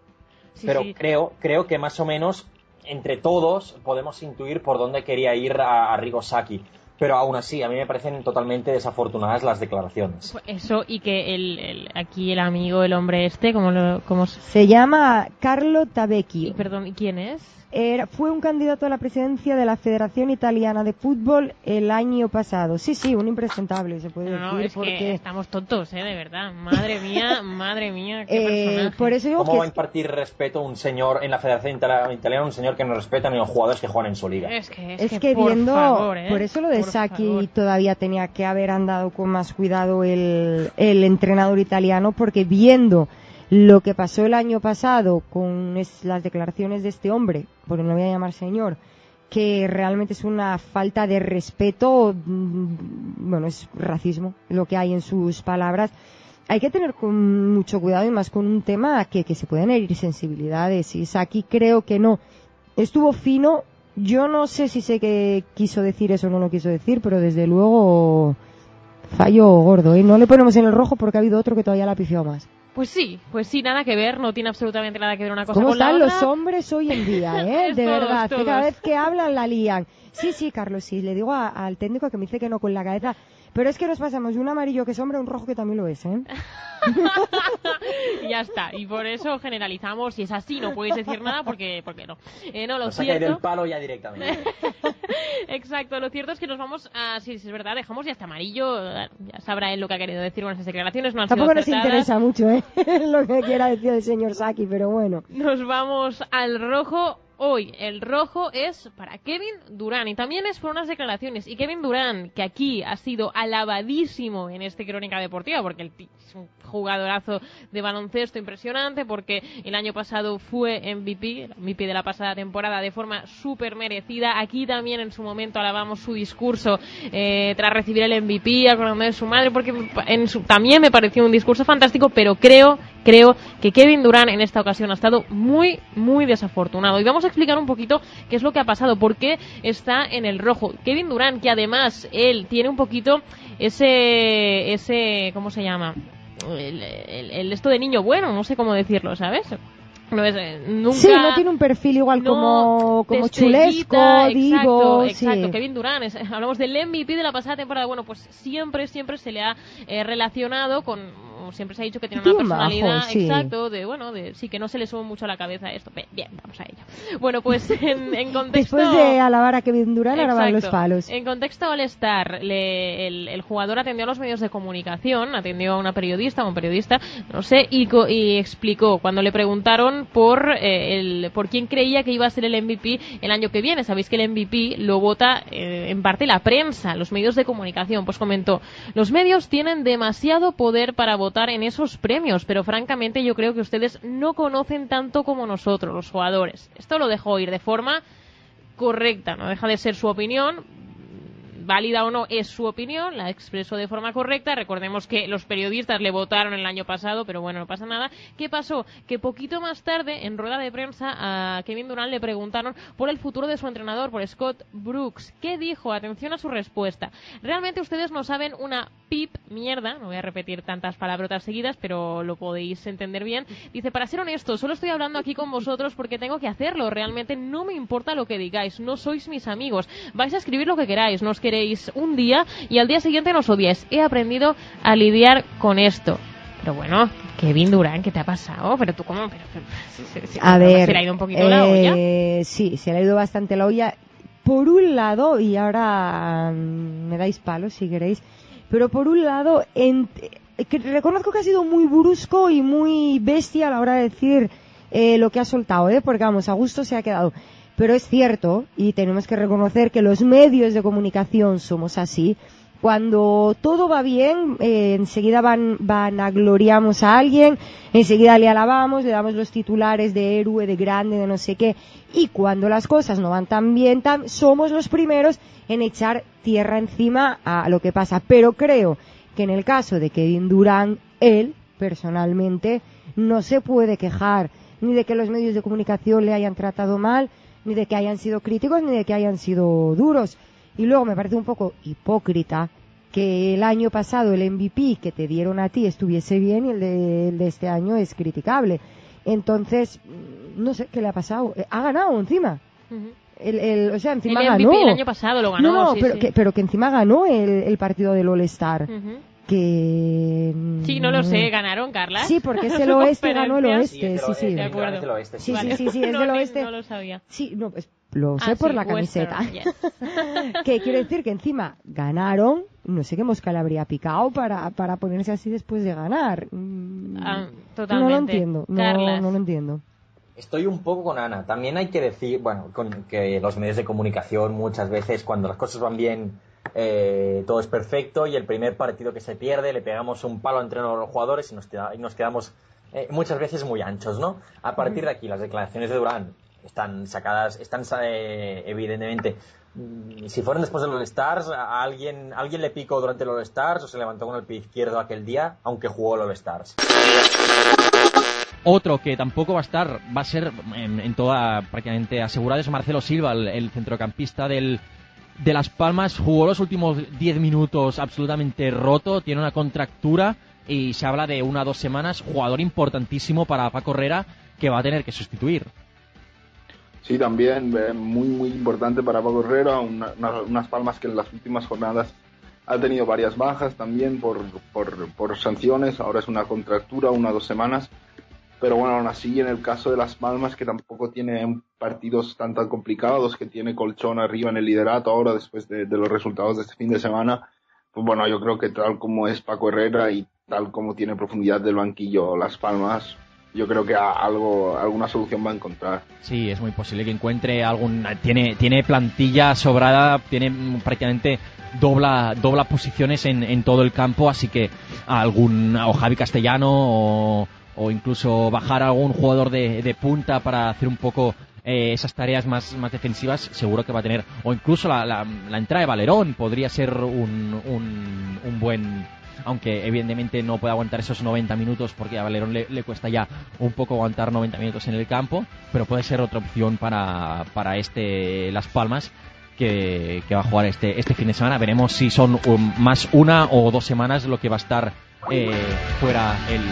Sí, pero sí. creo, creo que más o menos entre todos podemos intuir por dónde quería ir a, a Rigo Sacchi. Pero aún así, a mí me parecen totalmente desafortunadas las declaraciones. Eso y que el, el- aquí el amigo, el hombre este, como lo, como s- Se llama Carlo y Tabecchio. perdón, ¿y quién es? Era- fue un candidato a la presidencia de la Federación Italiana de Fútbol el año pasado. Sí, sí, un impresentable, se puede No, no, decir, es que porque estamos tontos, eh, de verdad. Madre mía, madre mía, qué eh, personaje. por eso digo ¿Cómo que va a es- impartir respeto un señor en la Federación Italiana, un señor que no respeta ni a los jugadores que juegan en su liga? Es que, es es que, que por viendo, favor, ¿eh? por eso lo de Por Saki todavía tenía que haber andado con más cuidado el, el entrenador italiano, porque viendo lo que pasó el año pasado con es- las declaraciones de este hombre, porque no lo voy a llamar señor, que realmente es una falta de respeto, mm, bueno, es racismo lo que hay en sus palabras. Hay que tener mucho cuidado y más con un tema que, que se pueden herir sensibilidades. Y Saki creo que no. Estuvo fino. Yo no sé si sé que quiso decir eso o no lo quiso decir, pero desde luego fallo gordo. ¿eh? No le ponemos en el rojo porque ha habido otro que todavía la ha pifiado más. Pues sí, pues sí, nada que ver, no tiene absolutamente nada que ver una cosa ¿Cómo con la están otra. los hombres hoy en día, eh? Es De todos, verdad, que cada vez que hablan la lían. Sí, sí, Carlos, sí, le digo a- al técnico que me dice que no con la cabeza. Pero es que nos pasamos de un amarillo que es hombre a un rojo que también lo es, ¿eh? y ya está, y por eso generalizamos, y es así, no podéis decir nada porque, porque no. Eh, no, lo Nos ha caído el cierto... palo ya directamente. Exacto, lo cierto es que nos vamos a, si es verdad, dejamos ya hasta amarillo, ya sabrá él lo que ha querido decir con esas declaraciones, no han Tampoco sido nos interesa mucho, ¿eh? lo que quiera decir el señor Saki, pero bueno. Nos vamos al rojo. Hoy el rojo es para Kevin Durán y también es por unas declaraciones. Y Kevin Durán, que aquí ha sido alabadísimo en este Crónica Deportiva, porque el es un jugadorazo de baloncesto impresionante, porque el año pasado fue MVP, MVP de la pasada temporada, de forma súper merecida. Aquí también en su momento alabamos su discurso eh, tras recibir el MVP, acordando de su madre, porque en su- también me pareció un discurso fantástico, pero creo creo que Kevin Durán en esta ocasión ha estado muy, muy desafortunado. Y vamos explicar un poquito qué es lo que ha pasado, por qué está en el rojo. Kevin Durán, que además él tiene un poquito ese, ese, ¿cómo se llama? El, el- el esto de niño bueno, no sé cómo decirlo, ¿sabes? No es, eh, nunca... Sí, no tiene un perfil igual No, como, como chulesco, divo, exacto, sí. Kevin Durant, es- hablamos del MVP de la pasada temporada, bueno, pues siempre, siempre se le ha eh, relacionado con, siempre se ha dicho que tiene una personalidad, sí. exacto, de, bueno, de, sí, que no se le sube mucho a la cabeza esto, Bien, vamos a ello. Bueno, pues en, en contexto... Después de alabar a Kevin Durán, ahora van los Exacto. palos. En contexto All-Star, le- el, el jugador atendió a los medios de comunicación, atendió a una periodista, a un periodista, no sé, y, y explicó cuando le preguntaron por eh, el, por quién creía que iba a ser el MVP el año que viene. Sabéis que el MVP lo vota eh, en parte la prensa, los medios de comunicación. Pues comentó, los medios tienen demasiado poder para votar en esos premios, pero francamente yo creo que ustedes no conocen tanto como nosotros, los jugadores. Esto lo dejó ir de forma correcta, no deja de ser su opinión, válida o no es su opinión, la expresó de forma correcta. Recordemos que los periodistas le votaron el año pasado, pero bueno, no pasa nada. ¿Qué pasó? Que poquito más tarde, en rueda de prensa, a Kevin Durant le preguntaron por el futuro de su entrenador, por Scott Brooks. ¿Qué dijo? Atención a su respuesta. Realmente ustedes no saben una pip mierda, no voy a repetir tantas palabrotas seguidas, pero lo podéis entender bien. Dice, para ser honesto, solo estoy hablando aquí con vosotros porque tengo que hacerlo. Realmente no me importa lo que digáis, no sois mis amigos. Vais a escribir lo que queráis, nos queréis un día y al día siguiente nos odiáis. He aprendido a lidiar con esto. Pero bueno, Kevin Durán, ¿qué te ha pasado? Pero tú cómo... Pero, pero- se- se- se- A ver, Se le ha ido un poquito la olla. eh, sí, se le ha ido bastante la olla. Por un lado, y ahora mm, me dais palos si queréis, pero por un lado, en- que reconozco que ha sido muy brusco y muy bestia a la hora de decir eh, lo que ha soltado, ¿eh? porque vamos, a gusto se ha quedado. Pero es cierto, y tenemos que reconocer que los medios de comunicación somos así, cuando todo va bien, eh, enseguida van, van a gloriamos a alguien, enseguida le alabamos, le damos los titulares de héroe, de grande, de no sé qué. Y cuando las cosas no van tan bien, tan, somos los primeros en echar tierra encima a lo que pasa. Pero creo que en el caso de Kevin Durant, él, personalmente, no se puede quejar ni de que los medios de comunicación le hayan tratado mal, ni de que hayan sido críticos, ni de que hayan sido duros. Y luego me parece un poco hipócrita que el año pasado el MVP que te dieron a ti estuviese bien y el de, el de este año es criticable. Entonces, mm, no sé qué le ha pasado. Eh, Ha ganado encima. El, el- o sea, encima el MVP ganó. el año pasado lo ganó. no, no, sí, pero, sí. Que, pero que encima ganó el, el partido del All-Star. Que. Sí, no lo sé, ganaron, Carla. Sí, porque es el oeste, ganó el oeste. Sí, sí. De acuerdo. literalmente el oeste, Sí, sí, sí, sí, es no, del oeste. No lo sabía. Sí, no, pues lo sé Ah, por sí, la Western, camiseta. yes. que quiere decir que encima ganaron, no sé qué mosca le habría picado para, para ponerse así después de ganar. Mm, Ah, No lo totalmente. entiendo, no, Carlas. no lo entiendo. Estoy un poco con Ana. También hay que decir, bueno, con que los medios de comunicación muchas veces cuando las cosas van bien eh, todo es perfecto y el primer partido que se pierde le pegamos un palo entre los jugadores y nos, quedamos eh, muchas veces muy anchos, ¿no? A partir de aquí las declaraciones de Durán están sacadas, están eh, evidentemente mm, si fueron después de los All-Stars, a alguien, alguien le picó durante los All-Stars o se levantó con el pie izquierdo aquel día, aunque jugó los All-Stars. Otro que tampoco va a estar, va a ser en, en toda prácticamente asegurado es Marcelo Silva, el centrocampista del, de Las Palmas. Jugó los últimos 10 minutos absolutamente roto, tiene una contractura y se habla de una o dos semanas. Jugador importantísimo para Paco Herrera que va a tener que sustituir. Sí, también eh, muy, muy importante para Paco Herrera, una- una- unas palmas que en las últimas jornadas ha tenido varias bajas también por, por, por sanciones, ahora es una contractura, una o dos semanas, pero bueno, aún así en el caso de las palmas que tampoco tiene partidos tan tan complicados, que tiene colchón arriba en el liderato ahora después de, de los resultados de este fin de semana, pues bueno, yo creo que tal como es Paco Herrera y tal como tiene profundidad del banquillo las palmas, yo creo que algo, alguna solución va a encontrar. Sí, es muy posible que encuentre algún. Tiene, tiene plantilla sobrada, tiene prácticamente dobla, dobla posiciones en, en todo el campo, así que algún. o Javi Castellano o, o incluso bajar algún jugador de, de punta para hacer un poco eh, esas tareas más, más defensivas, seguro que va a tener. O incluso la, la, entrada de Valerón podría ser un, un, un buen aunque evidentemente no puede aguantar esos 90 minutos porque a Valerón le, le cuesta ya un poco aguantar 90 minutos en el campo, pero puede ser otra opción para, para este Las Palmas que, va a jugar este, este fin de semana. Veremos si son um, más una o dos semanas lo que va a estar eh, fuera el,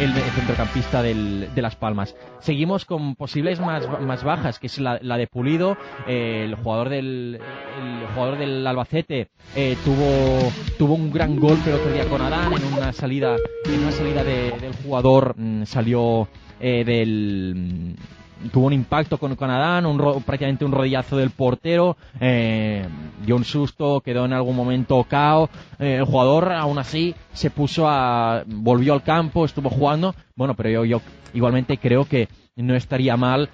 el centrocampista del, de Las Palmas. Seguimos con posibles más, más bajas, que es la, de Pulido, eh, el jugador del el jugador del Albacete eh, tuvo tuvo un gran golpe el otro día con Adán en una salida en una salida de- del jugador mm, salió eh, del tuvo un impacto con, Adán, un ro- prácticamente un rodillazo del portero, eh, dio un susto, quedó en algún momento cao. Eh, el jugador aún así se puso a, volvió al campo, estuvo jugando. Bueno, pero yo, yo igualmente creo que no estaría mal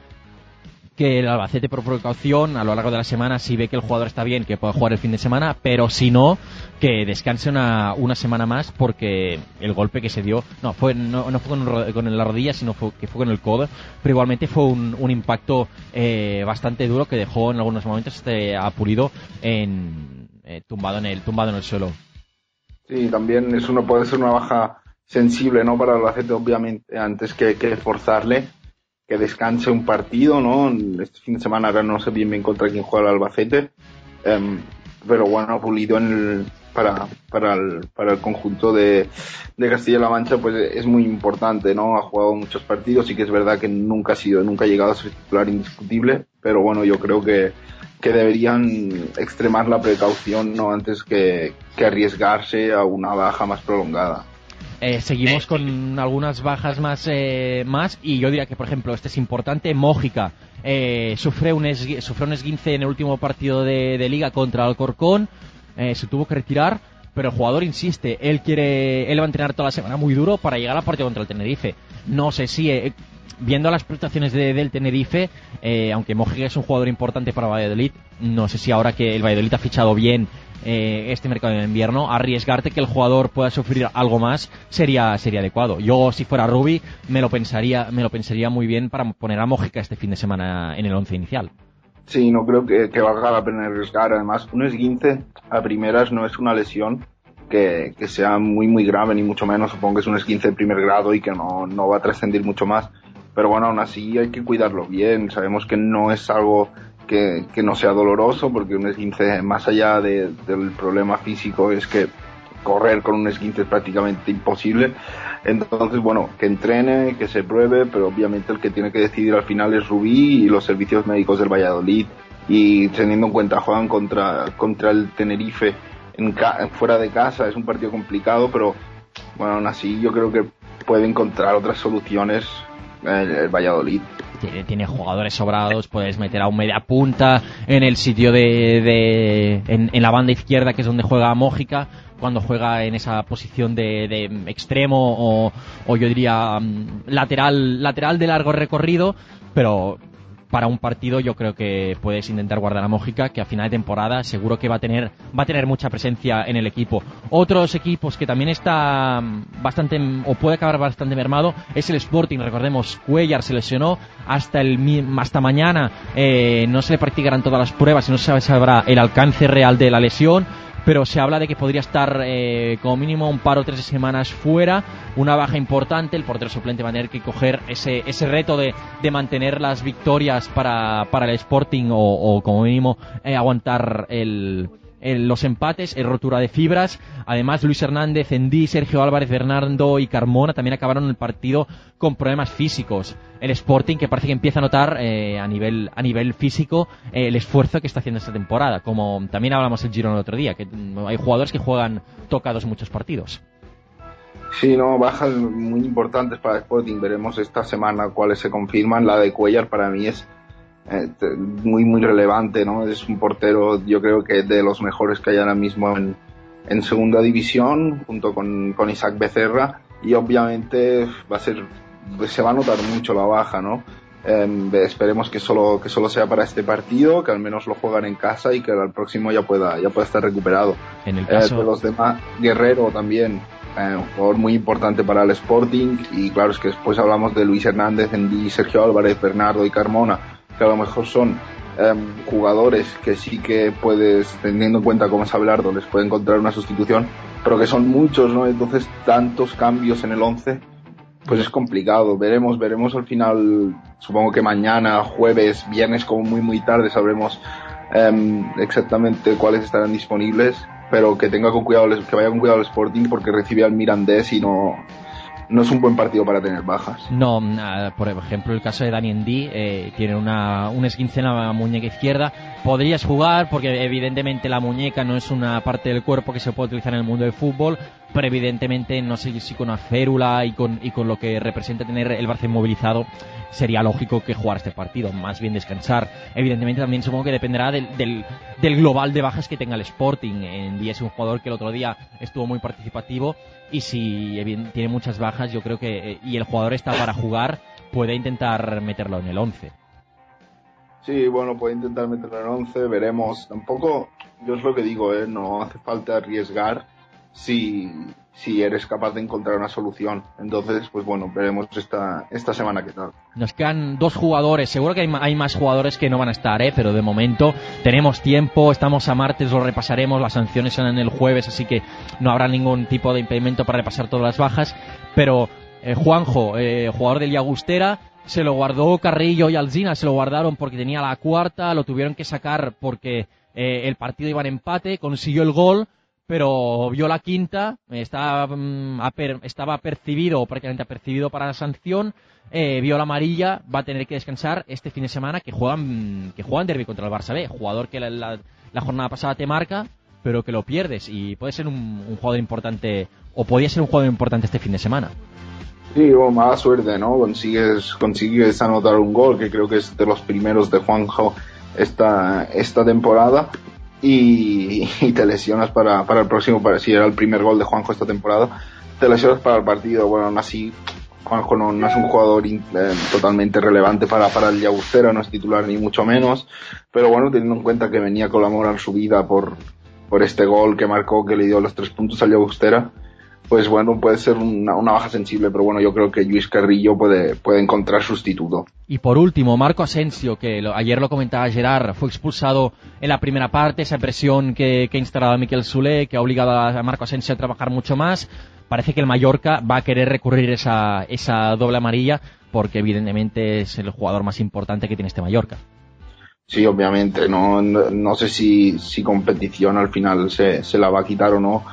que el Albacete por precaución a lo largo de la semana si ve que el jugador está bien que pueda jugar el fin de semana pero si no que descanse una, una semana más porque el golpe que se dio no fue no, fue con, con la rodilla sino fue, que fue con el codo pero igualmente fue un, un impacto eh, bastante duro que dejó en algunos momentos este a Pulido en, eh, tumbado en el tumbado en el suelo Sí, también es uno puede ser una baja sensible, ¿no? Para el Albacete, obviamente, antes que, que forzarle que descanse un partido, ¿no? Este fin de semana ahora no sé bien bien contra quién juega el Albacete, em, pero bueno, Pulido en el, para, para, el, para el conjunto de, de Castilla-La Mancha, pues es muy importante, ¿no? Ha jugado muchos partidos y que es verdad que nunca ha sido, nunca ha llegado a ser titular indiscutible, pero bueno, yo creo que, que deberían extremar la precaución, ¿no? Antes que, que arriesgarse a una baja más prolongada. Eh, seguimos con algunas bajas más, eh, más y yo diría que, por ejemplo, este es importante. Mójica eh, sufre un sufrió un esguince en el último partido de, de liga contra Alcorcón. eh, se tuvo que retirar. pero el jugador insiste, él quiere, él va a entrenar toda la semana muy duro para llegar a la partida contra el Tenerife. No sé si, eh, viendo las prestaciones de, del Tenerife, eh, aunque Mojica es un jugador importante para Valladolid, no sé si ahora que el Valladolid ha fichado bien eh, este mercado de invierno, arriesgarte que el jugador pueda sufrir algo más sería, sería adecuado. Yo, si fuera Ruby, me lo pensaría, me lo pensaría muy bien para poner a Mojica este fin de semana en el once inicial. Sí, no creo que, que valga la pena arriesgar. Además, un esguince a primeras no es una lesión que, que, sea muy, muy grave, ni mucho menos. Supongo que es un esguince de primer grado y que no, no va a trascendir mucho más. Pero bueno, aún así hay que cuidarlo bien. Sabemos que no es algo que, que no sea doloroso, porque un esguince, más allá de, del problema físico, es que correr con un esguince es prácticamente imposible. Entonces, bueno, que entrene, que se pruebe, pero obviamente el que tiene que decidir al final es Rubí y los servicios médicos del Valladolid. Y teniendo en cuenta, juegan contra, contra el Tenerife en fuera de casa, es un partido complicado, pero bueno, aún así yo creo que puede encontrar otras soluciones el, el Valladolid. Tiene, jugadores sobrados, puedes meter a un media punta en el sitio de, de en, la banda izquierda que es donde juega Mójica cuando juega en esa posición de, de extremo o, o, yo diría um, lateral lateral de largo recorrido pero para un partido yo creo que puedes intentar guardar a Mójica que a final de temporada seguro que va a tener va a tener mucha presencia en el equipo. Otros equipos que también está bastante o puede acabar bastante mermado es el Sporting. Recordemos Cuellar se lesionó hasta el hasta mañana eh, no se le practicarán todas las pruebas y no se sabrá el alcance real de la lesión pero se habla de que podría estar eh, como mínimo un par o tres semanas fuera, una baja importante, el portero suplente va a tener que coger ese, ese reto de, de mantener las victorias para, para el Sporting o, o como mínimo eh, aguantar el, los empates, en rotura de fibras. Además, Luis Hernández, Endí, Sergio Álvarez, Bernardo y Carmona también acabaron el partido con problemas físicos. El Sporting que parece que empieza a notar eh, a nivel a nivel físico eh, el esfuerzo que está haciendo esta temporada. Como también hablamos el Girona el otro día, que hay jugadores que juegan tocados muchos partidos. Sí, no, bajas muy importantes para el Sporting. Veremos esta semana cuáles se confirman. La de Cuellar para mí es eh, muy muy relevante, ¿no? Es un portero, yo creo que de los mejores que hay ahora mismo en, en segunda división, junto con, con, Isaac Becerra, y obviamente va a ser, se va a notar mucho la baja, ¿no? Eh, esperemos que solo, que solo sea para este partido, que al menos lo juegan en casa y que al próximo ya pueda, ya pueda estar recuperado. En el caso... Eh, de los demás, Guerrero también, eh, un jugador muy importante para el Sporting, y claro, es que después hablamos de Luis Hernández, Endí, Sergio Álvarez, Bernardo y Carmona, que a lo mejor son eh, jugadores que sí que puedes, teniendo en cuenta cómo es Abelardo, les puede encontrar una sustitución, pero que son muchos, ¿no? Entonces, tantos cambios en el 11, pues es complicado. Veremos, veremos al final, supongo que mañana, jueves, viernes, como muy, muy tarde, sabremos eh, exactamente cuáles estarán disponibles, pero que tenga con cuidado, que vaya con cuidado el Sporting porque recibe al Mirandés y no, no es un buen partido para tener bajas. No, por ejemplo, el caso de Dani Ndi eh, tiene una, un esguince en la muñeca izquierda. Podrías jugar porque evidentemente la muñeca no es una parte del cuerpo que se puede utilizar en el mundo del fútbol, pero evidentemente no sé si con una férula y con, y con lo que representa tener el brazo inmovilizado sería lógico que jugar este partido, más bien descansar. Evidentemente también supongo que dependerá del, del, del global de bajas que tenga el Sporting. En día es un jugador que el otro día estuvo muy participativo y si tiene muchas bajas, yo creo que eh, y el jugador está para jugar, puede intentar meterlo en el 11. Sí, bueno, puede intentar meterlo en el 11, veremos. Tampoco, yo es lo que digo, ¿eh? no hace falta arriesgar si, si eres capaz de encontrar una solución. Entonces, pues bueno, veremos esta, esta semana qué tal. Nos quedan dos jugadores, seguro que hay, hay más jugadores que no van a estar, ¿eh? pero de momento tenemos tiempo, estamos a martes, lo repasaremos, las sanciones son en el jueves, así que no habrá ningún tipo de impedimento para repasar todas las bajas, pero eh, Juanjo, eh, jugador del se lo guardó Carrillo y Alzina, se lo guardaron porque tenía la cuarta, lo tuvieron que sacar porque eh, el partido iba en empate, consiguió el gol, pero vio la quinta, estaba, mm, estaba percibido prácticamente apercibido para la sanción, eh, vio la amarilla, va a tener que descansar este fin de semana que juegan, que juegan derby contra el Barça B, jugador que la, jornada pasada te marca, pero que lo pierdes y puede ser un, jugador importante, o podría ser un jugador importante este fin de semana. Sí, o mala suerte, ¿no? Consigues, consigues anotar un gol, que creo que es de los primeros de Juanjo esta, esta temporada y, y te lesionas para, para el próximo, para si era el primer gol de Juanjo esta temporada, te lesionas para el partido. Bueno, así, Juanjo no, es un jugador eh, totalmente relevante para, para el Llagostera, no es titular ni mucho menos, pero bueno, teniendo en cuenta que venía con la moral subida por, por este gol que marcó, que le dio los tres puntos al Llagostera, pues bueno, puede ser una, una baja sensible, pero bueno, yo creo que Luis Carrillo puede, puede encontrar sustituto. Y por último, Marco Asensio, que lo- ayer lo comentaba Gerard, fue expulsado en la primera parte, esa presión que, que ha instalado Miquel Solé, que ha obligado a Marco Asensio a trabajar mucho más. Parece que el Mallorca va a querer recurrir esa, esa doble amarilla, porque evidentemente es el jugador más importante que tiene este Mallorca. Sí, obviamente, no, no, no sé si, si competición al final se, se la va a quitar o no,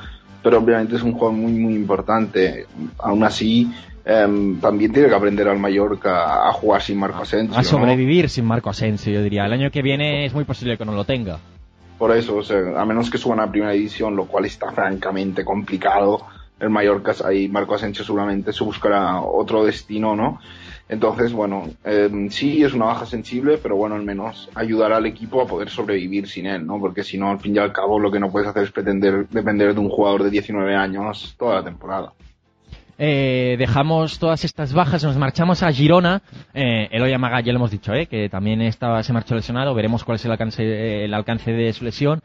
pero obviamente es un jugador muy, muy importante. Aún así, em, también tiene que aprender al Mallorca a jugar sin Marco Asensio. A ¿no? sobrevivir sin Marco Asensio, yo diría. El año que viene es muy posible que no lo tenga. Por eso, o sea, a menos que suban a primera división, lo cual está francamente complicado. El Mallorca, ahí Marco Asensio seguramente se buscará otro destino, ¿no? Entonces, bueno, em, sí es una baja sensible, pero bueno, al menos ayudará al equipo a poder sobrevivir sin él, ¿no? Porque si no, al fin y al cabo, lo que no puedes hacer es pretender depender de un jugador de 19 años toda la temporada. Eh, dejamos todas estas bajas, nos marchamos a Girona. Eh, Eloy Amaga ya lo hemos dicho, eh, que también estaba, se marchó lesionado. Veremos cuál es el alcance, eh, el alcance de su lesión.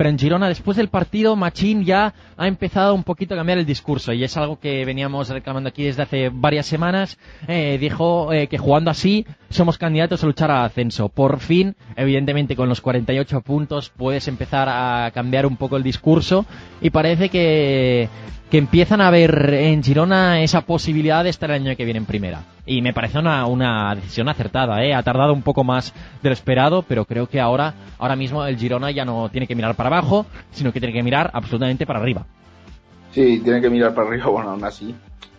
Pero en Girona, después del partido, Machín ya ha empezado un poquito a cambiar el discurso y es algo que veníamos reclamando aquí desde hace varias semanas. Eh, dijo eh, que jugando así somos candidatos a luchar al ascenso. Por fin, evidentemente con los 48 puntos puedes empezar a cambiar un poco el discurso y parece que, que empiezan a ver en Girona esa posibilidad de estar el año que viene en primera. Y me parece una, una decisión acertada, ¿eh? Ha tardado un poco más de lo esperado, pero creo que ahora, ahora mismo el Girona ya no tiene que mirar para abajo, sino que tiene que mirar absolutamente para arriba. Sí, tiene que mirar para arriba, bueno, aún así.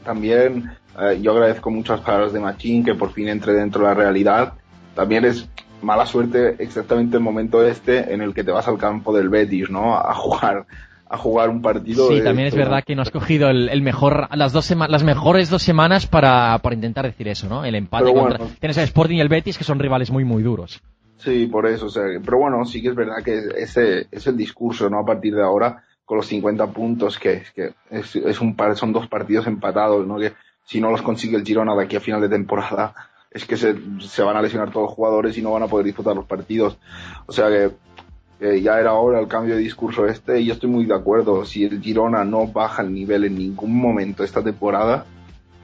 También eh, yo agradezco mucho las palabras de Machín, que por fin entre dentro de la realidad. También es mala suerte exactamente el momento este en el que te vas al campo del Betis, ¿no? A jugar, a jugar un partido. Sí, de también es verdad que no has cogido el, el mejor, las dos sema- las mejores dos semanas para, para intentar decir eso, ¿no? El empate Pero contra, bueno. tienes el Sporting y el Betis que son rivales muy muy duros. Sí, por eso, o sea, pero bueno, sí que es verdad que ese es el discurso, ¿no? A partir de ahora, con los 50 puntos, que, que es, es un par, son dos partidos empatados, ¿no? Que si no los consigue el Girona de aquí a final de temporada, es que se, se van a lesionar todos los jugadores y no van a poder disputar los partidos. O sea que, que ya era hora el cambio de discurso este y yo estoy muy de acuerdo. Si el Girona no baja el nivel en ningún momento esta temporada,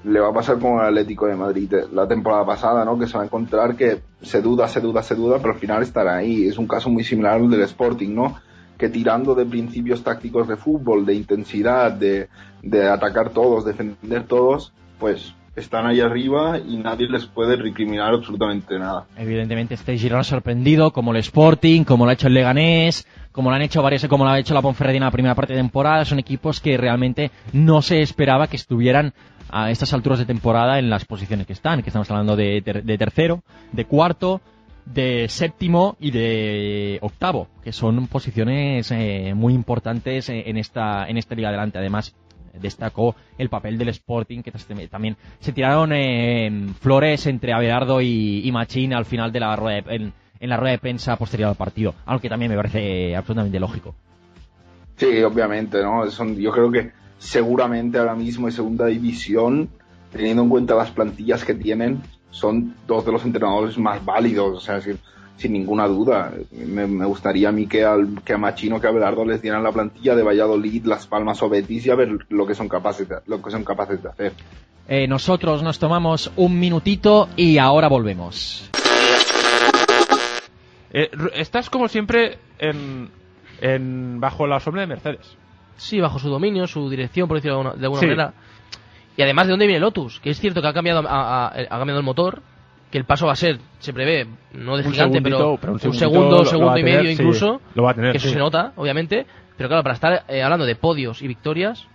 le va a pasar como al Atlético de Madrid eh, la temporada pasada, ¿no? Que se va a encontrar que se duda, se duda, se duda, pero al final estará ahí. Es un caso muy similar al del Sporting, ¿no? Que tirando de principios tácticos de fútbol, de intensidad, de, de atacar todos, defender todos, pues están ahí arriba y nadie les puede recriminar absolutamente nada. Evidentemente este Girona sorprendido, como el Sporting, como lo ha hecho el Leganés, como lo han hecho varios, como lo ha hecho la Ponferradina en la primera parte de temporada. Son equipos que realmente no se esperaba que estuvieran a estas alturas de temporada en las posiciones que están, que estamos hablando de, ter- de tercero, de cuarto, de séptimo y de octavo, que son posiciones eh, muy importantes eh, en esta, en esta liga adelante. Además, destacó el papel del Sporting, que también se tiraron eh, flores entre Abelardo y, y Machín al final de la rueda de- en, la rueda de prensa posterior al partido, aunque también me parece absolutamente lógico. Sí, obviamente, ¿no? Son, yo creo que seguramente ahora mismo en segunda división, teniendo en cuenta las plantillas que tienen, son dos de los entrenadores más válidos, o sea, sin, sin ninguna duda. Me, me gustaría a mí que, al, que a Machino, que a Belardo les dieran la plantilla de Valladolid, Las Palmas o Betis y a ver lo que son capaces de, lo que son capaces de hacer. Eh, nosotros nos tomamos un minutito y ahora volvemos. Eh, estás como siempre en, en- bajo la sombra de Mercedes. Sí, bajo su dominio, su dirección, por decirlo de alguna, de alguna Sí. manera. Y además, ¿de dónde viene Lotus? Que es cierto que ha cambiado, ha cambiado el motor, que el paso va a ser, se prevé, no de Un gigante, pero, pero un segundo, lo- segundo y tener, medio sí, incluso. lo va a tener, que eso sí. se nota, obviamente. Pero claro, para estar eh, hablando de podios y victorias,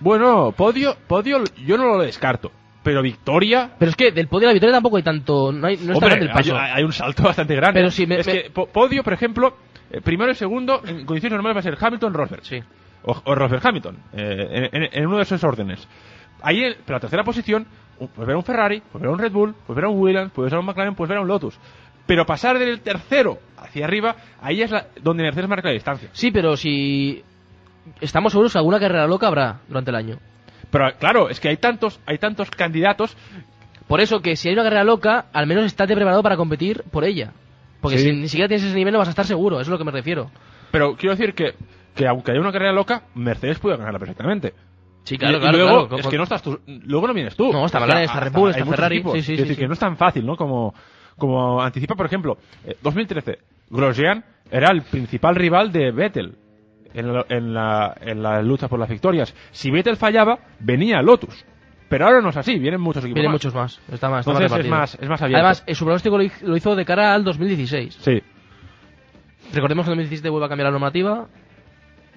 Bueno, podio, podio yo no lo descarto. Pero victoria. pero es que del podio a la victoria tampoco hay tanto, no, hay, no es tan Hombre, grande el paso. hay, hay un salto bastante grande. Pero sí, me- es me- que po- podio, por ejemplo, eh, primero y segundo, en condiciones normales va a ser Hamilton Rosberg. Sí. O, o Rosberg Hamilton, eh, en, en- en uno de esos órdenes. Ahí, pero la tercera posición, puedes ver un Ferrari, puedes ver un Red Bull, puedes ver un Williams, puedes ver un McLaren, puedes ver a un Lotus. Pero pasar del tercero hacia arriba, ahí es la, donde Mercedes marca la distancia. Sí, pero si estamos seguros que alguna carrera loca habrá durante el año. Pero claro, es que hay tantos, hay tantos candidatos. Por eso que si hay una carrera loca, al menos estate preparado para competir por ella. Porque Sí. si ni siquiera tienes ese nivel no vas a estar seguro, eso es a lo que me refiero. Pero quiero decir que, que aunque haya una carrera loca, Mercedes puede ganarla perfectamente. Sí, claro, Y- y claro, luego, claro. es que no estás tú, luego no vienes tú. No, está McLaren, está Red Bull, está Ferrari, sí, sí, Quiero sí, decir que no es tan fácil, ¿no? Como, como anticipa, por ejemplo, eh, 2013, Grosjean era el principal rival de Vettel en la, en, la, en la lucha por las victorias. Si Vettel fallaba, venía Lotus. Pero ahora no es así, vienen muchos equipos Vienen más. muchos más, está más, está más Entonces es repartido. más, es más abierto. Además, su pronóstico lo hizo de cara al 2016. Sí. Recordemos que en 2017 vuelve a cambiar la normativa,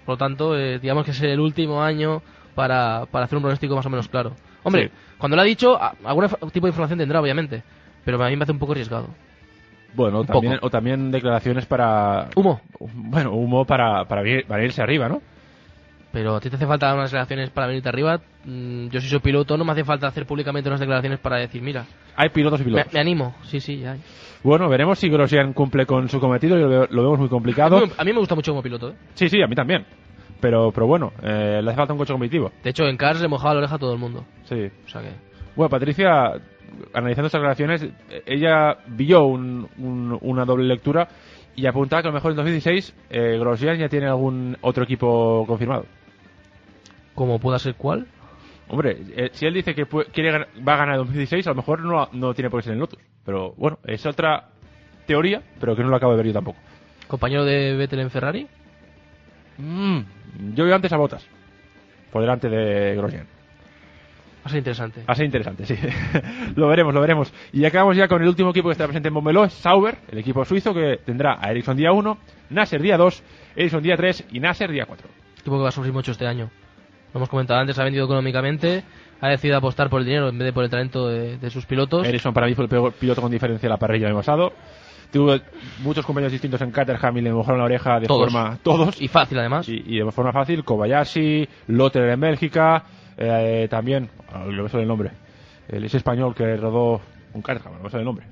por lo tanto, eh, digamos que es el último año para, para hacer un pronóstico más o menos claro. Hombre, Sí. cuando lo ha dicho, algún tipo de información tendrá, obviamente, pero a mí me hace un poco arriesgado. Bueno, también, o también declaraciones para... Humo. Bueno, humo para, para, irse arriba, ¿no? Pero a ti te hace falta unas declaraciones para venirte arriba. Mm, yo si soy piloto no me hace falta hacer públicamente unas declaraciones para decir, mira, Hay pilotos y pilotos. me animo. Sí, sí, hay. Bueno, veremos si Grosjean cumple con su cometido y lo, vemos muy complicado. A mí, a mí me gusta mucho como piloto. ¿eh? Sí, sí, a mí también. Pero, pero bueno, eh, le hace falta un coche competitivo. De hecho, en Cars le mojaba la oreja a todo el mundo. Sí. O sea que... Bueno, Patricia, analizando estas declaraciones, eh, ella vio un- un- una doble lectura y apuntaba que a lo mejor en 2016 eh, Grosjean ya tiene algún otro equipo confirmado. ¿Cómo pueda ser cuál? Hombre, eh, si él dice que quiere va a ganar en 2016, a lo mejor no, no tiene por qué ser en Lotus. Pero bueno, es otra teoría, pero que no lo acabo de ver yo tampoco. ¿Compañero de Vettel en Ferrari? Mm, yo veo antes a Botas, por delante de Grosjean. Va a ser interesante. Va a ser interesante, sí. lo veremos, lo veremos. Y acabamos ya con el último equipo que está presente en Montmeló, es Sauber, el equipo suizo que tendrá a Ericsson día 1, Nasser día 2, Ericsson día 3 y Nasser día 4. Equipo que va a sufrir mucho este año. Lo hemos comentado antes, ha vendido económicamente, ha decidido apostar por el dinero en vez de por el talento de, de sus pilotos. Ericsson para mí fue el peor piloto con diferencia de la parrilla el año pasado. Tuvo muchos compañeros distintos en Caterham y le mojaron la oreja de Todos. forma... Todos. Y fácil además. Y, y de forma fácil, Kobayashi, Lotter en Bélgica, eh, también, ah, le me sale el nombre, el ese español que rodó un Caterham, no me sale el nombre.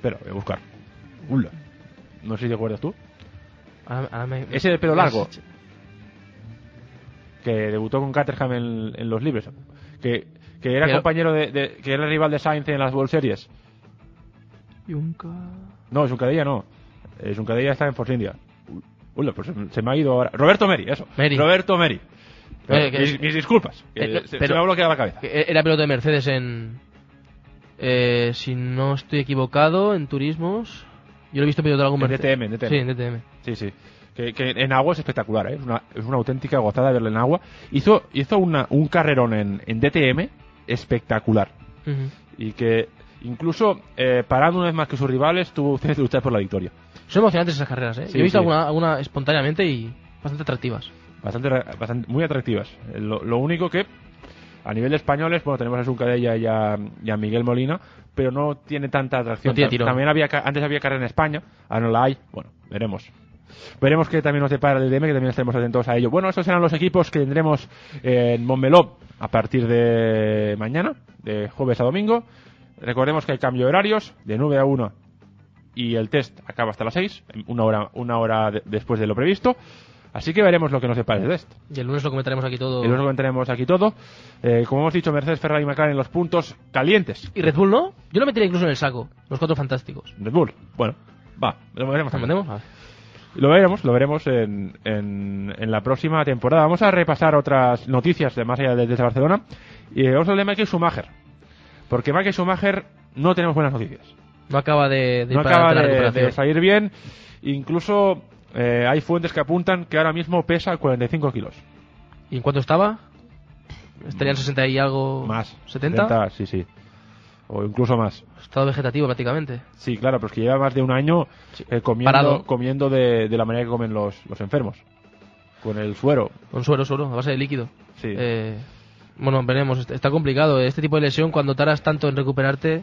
Pero, voy a buscar. Ula. No sé si te acuerdas tú. Ahora me- Ese de pelo largo. Es- que debutó con Caterham en, en los libres, que, que era Pero- compañero de, de- que era el rival de Sainz en las World Series. No, Juncadella no. Eh, Juncadella está en Force India. Uy, pues se, me ha ido ahora. Roberto Meri, eso. Meri. Roberto Meri. Eh, que- mis, mis disculpas. Eh, no, se, me ha bloqueado la cabeza. Era piloto de Mercedes en... eh, si no estoy equivocado, en turismos... Yo lo he visto piloto algún En Mercedes. DTM, en DTM. Sí, en DTM. Sí, sí. Que, que en agua es espectacular, ¿eh? es, una, es una auténtica gozada verlo en agua. Hizo, hizo una, un carrerón en, en DTM espectacular. Y que incluso eh, parando una vez más que sus rivales, tuvo usted que luchar por la victoria. Son emocionantes esas carreras, ¿eh? Sí, Yo he visto sí. alguna, alguna espontáneamente y bastante atractivas. bastante, bastante muy atractivas. Eh, Lo, lo único que a nivel de españoles, bueno, tenemos a Zuncadella y a, y a Miguel Molina, pero no tiene tanta atracción. No tiene. También había antes había carrera en España, ahora no la hay. Bueno, veremos. Veremos que también nos depara el DM, que también estaremos atentos a ello. Bueno, estos serán los equipos que tendremos en Montmeló a partir de mañana, de jueves a domingo. Recordemos que hay cambio de horarios, de 9 a 1 y el test acaba hasta las 6, una hora, una hora de- después de lo previsto. Así que veremos lo que nos depara el test. Y el lunes lo comentaremos aquí todo. Y luego comentaremos aquí todo. Eh, como hemos dicho, Mercedes, Ferrari y McLaren los puntos calientes. ¿Y Red Bull no? Yo lo metería incluso en el saco. Los cuatro fantásticos. Red Bull, bueno, va, lo veremos. ¿Lo también. Lo veremos, lo veremos en, en, en la próxima temporada. Vamos a repasar otras noticias de más allá de, desde Barcelona. Y eh, vamos a hablar de Michael Schumacher. Porque Michael Schumacher no tenemos buenas noticias. No acaba de, no acaba salir bien. Incluso eh, hay fuentes que apuntan que ahora mismo pesa 45 kilos. ¿Y en cuánto estaba? ¿Estarían 60 y algo? Más. ¿70? sí, sí. O incluso más. Estado vegetativo prácticamente. Sí, claro, pero es que lleva más de un año eh, comiendo, Parado. comiendo de, de la manera que comen los, los enfermos. Con el suero. Con suero, suero, a base de líquido. Sí. Eh, bueno, veremos. Está- complicado. Este tipo de lesión, cuando tardas tanto en recuperarte,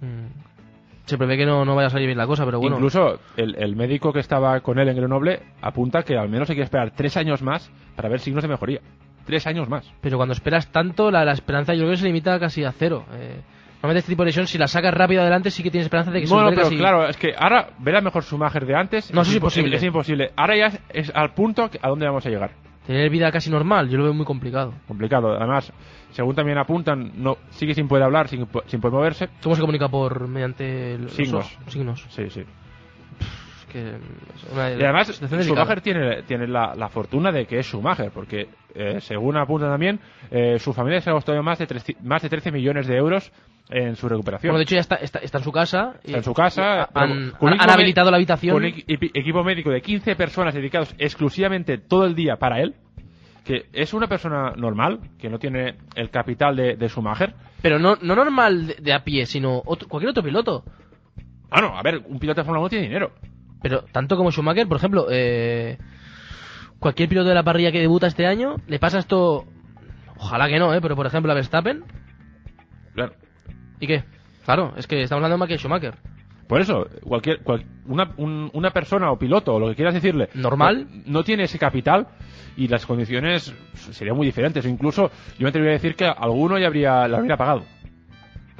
mm, se prevé que no, no vaya a salir bien la cosa, pero bueno. Incluso el, el médico que estaba con él en Grenoble apunta que al menos hay que esperar tres años más para ver signos de mejoría. Tres años más. Pero cuando esperas tanto, la, la esperanza yo creo que se limita casi a cero. Eh, Normalmente este tipo de lesión, si la sacas rápido adelante, sí que tienes esperanza de que se Bueno, envergue pero así. claro, es que ahora ver a mejor Schumacher de antes. No, eso es impo- imposible. Es imposible. Ahora ya es, es al punto a dónde vamos a llegar. Tener vida casi normal, yo lo veo muy complicado. Complicado. Además, según también apuntan, no sigue sin poder hablar, sin, sin poder moverse. ¿Cómo se comunica por mediante los Signos. ojos? signos? Sí, sí. Que es una Y además. Schumacher tiene, tiene la, la fortuna de que es Schumacher, porque eh, según apunta también, eh, su familia se ha costado más de, 13 más de 13 millones de euros en su recuperación. Bueno, de hecho ya está, está, está en su casa. y- Está en su casa. Han, habilitado la habitación. Con equipo médico de 15 personas dedicados exclusivamente todo el día para él. Que es una persona normal, que no tiene el capital de, de Schumacher. Pero no, no normal de, de a pie, sino otro- cualquier otro piloto. Ah, no, a ver, un piloto de Fórmula 1 tiene dinero. Pero tanto como Schumacher, por ejemplo, eh, cualquier piloto de la parrilla que debuta este año, le pasa esto. Ojalá que no, ¿eh? Pero por ejemplo a Verstappen. Claro. ¿Y qué? Claro, es que estamos hablando de Michael Schumacher. Por eso, cualquier, cual- una, un- una persona o piloto, o lo que quieras decirle, Normal. no, no tiene ese capital y las condiciones serían muy diferentes. O incluso, yo me atrevería a decir que alguno ya habría, la habría pagado.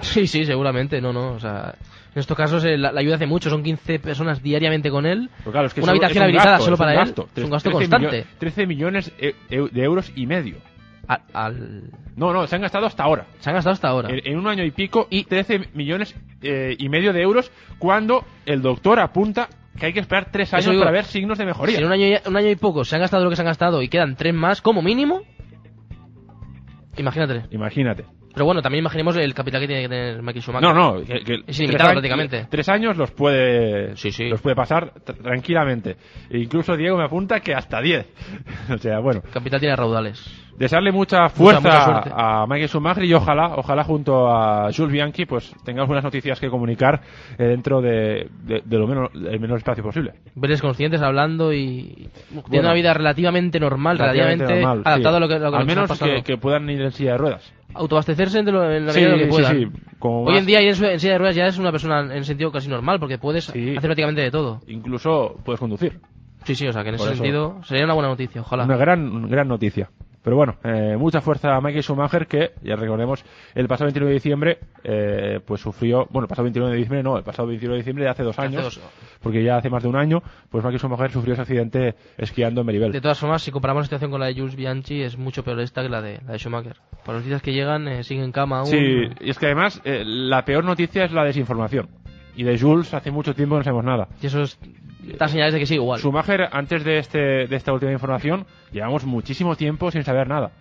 Sí, sí, seguramente, no, no. O sea, en estos casos eh, la, la ayuda hace mucho, son 15 personas diariamente con él. Claro, es que Una habitación habilitada gasto, solo para él. gasto. Es un gasto 13 constante. millo- 13 millones e- e- de euros y medio. A- al... No, no, se han gastado hasta ahora. Se han gastado hasta ahora. En, en un año y pico, y 13 millones eh, y medio de euros, cuando el doctor apunta que hay que esperar tres años digo, para ver signos de mejoría. Si en un año, y, un año y poco se han gastado lo que se han gastado y quedan tres más, como mínimo. Imagínate. Imagínate. Pero bueno, también imaginemos el capital que tiene que tener Michael Schumacher. No, no, que- que Es ilimitado prácticamente. Tres años los puede, Sí, sí. los puede pasar tr- tranquilamente. E incluso Diego me apunta que hasta 10. o sea, bueno. El capital tiene raudales. Desearle mucha fuerza mucha a Michael Schumacher y ojalá, ojalá junto a Jules Bianchi, pues tengamos buenas noticias que comunicar eh, dentro de, de- de lo menos, el menor espacio posible. Veres conscientes hablando y Bueno. una vida relativamente normal, relativamente, normal, sí. adaptada a lo que, lo que Al menos que puedan ir en silla de ruedas. Autoabastecerse de lo, en la Sí, medida de lo que sí, puedan. sí, como Hoy más- en día ir en, silla de ruedas ya es una persona en sentido casi normal porque puedes hacer prácticamente de todo. Incluso puedes conducir. Sí, sí, o sea que en ese eso. sentido sería una buena noticia, ojalá. Una gran, gran noticia. Pero bueno, eh, mucha fuerza a Michael Schumacher que, ya recordemos, el pasado 29 de diciembre, eh, pues sufrió, bueno, el pasado 29 de diciembre no, el pasado 29 de diciembre de hace dos Hace años, dos. porque ya hace más de un año, pues Michael Schumacher sufrió ese accidente esquiando en Meribel. De todas formas, si comparamos la situación con la de Jules Bianchi, es mucho peor esta que la de, la de Schumacher. Por las noticias que llegan, eh, sigue en cama aún. Sí, y es que además eh, la peor noticia es la desinformación. Y de Jules hace mucho tiempo no sabemos nada. Y eso es, señales de que sigue igual. Schumacher, antes de, este, de esta última información, llevamos muchísimo tiempo sin saber nada.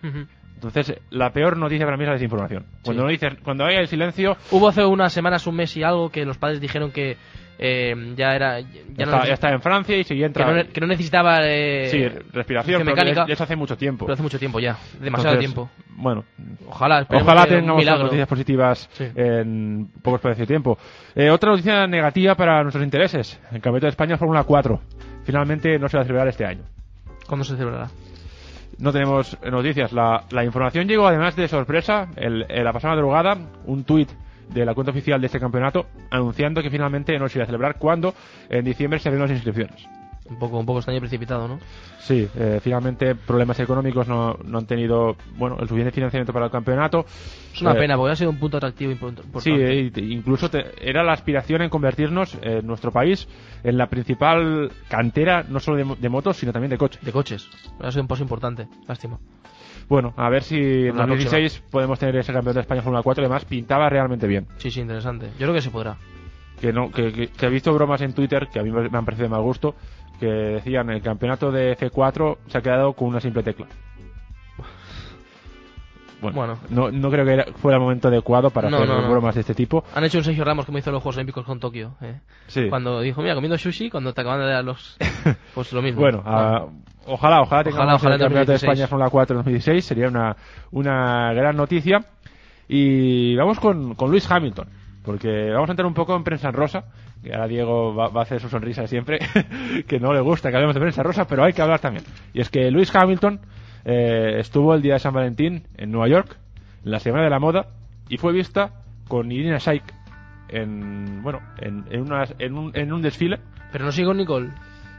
Entonces, la peor noticia para mí es la desinformación. Cuando, no dices, cuando haya el silencio, Hubo hace unas semanas, un mes y algo, que los padres dijeron que eh, ya era. Ya, ya, no está, ya está en Francia y que, entra. no, ne- que no necesitaba. Eh, sí, respiración, pero mecánica. ya- ya hace mucho tiempo. Pero hace mucho tiempo ya. Demasiado Entonces, tiempo. Bueno, Ojalá, ojalá que tengamos noticias positivas Sí. en poco espacio de tiempo. Eh, otra noticia negativa para nuestros intereses. El Campeonato de España Fórmula 4. Finalmente no se va a celebrar este año. ¿Cuándo se celebrará? No tenemos eh, noticias. La, la información llegó además de sorpresa. El, en la pasada madrugada, un tuit de la cuenta oficial de este campeonato anunciando que finalmente no se iba a celebrar cuando en diciembre se abrieron las inscripciones. Un poco, un poco extraño y precipitado, ¿no? Sí, eh, finalmente problemas económicos no, no han tenido bueno el suficiente financiamiento para el campeonato. Es una Eh, pena, porque ha sido un punto atractivo import- importante. Sí, eh, incluso te- era la aspiración en convertirnos en nuestro país en la principal cantera no solo de, de motos sino también de coches. De coches. Ha sido un paso importante. Lástima. Bueno, a ver si en La 2016 podemos tener ese campeonato de España Fórmula 4 además pintaba realmente bien. Sí, sí, interesante. Yo creo que se podrá. que no que, que- que he visto bromas en Twitter que a mí me han parecido de mal gusto que decían el campeonato de F4 se ha quedado con una simple tecla bueno, Bueno. No, no creo que era- fuera el momento adecuado para No, hacer no, no. bromas de este tipo Han hecho un Sergio Ramos como hizo los Juegos Olímpicos con Tokio. ¿eh? Sí. Cuando dijo, mira, comiendo sushi, cuando te acaban de dar los. Pues lo mismo. bueno a- ojalá ojalá tengamos Ojalá, ojalá el campeonato de 2016. España Fórmula 4 en 2016 sería una, una gran noticia y vamos con, con Luis Hamilton porque vamos a entrar un poco en prensa en rosa que ahora Diego va, va a hacer su sonrisa de siempre que no le gusta que hablemos de prensa rosa pero hay que hablar también y es que Luis Hamilton eh, estuvo el día de San Valentín en Nueva York en la semana de la moda y fue vista con Irina Shayk en bueno en, en, en, un, en un desfile Pero no sigue con Nicole.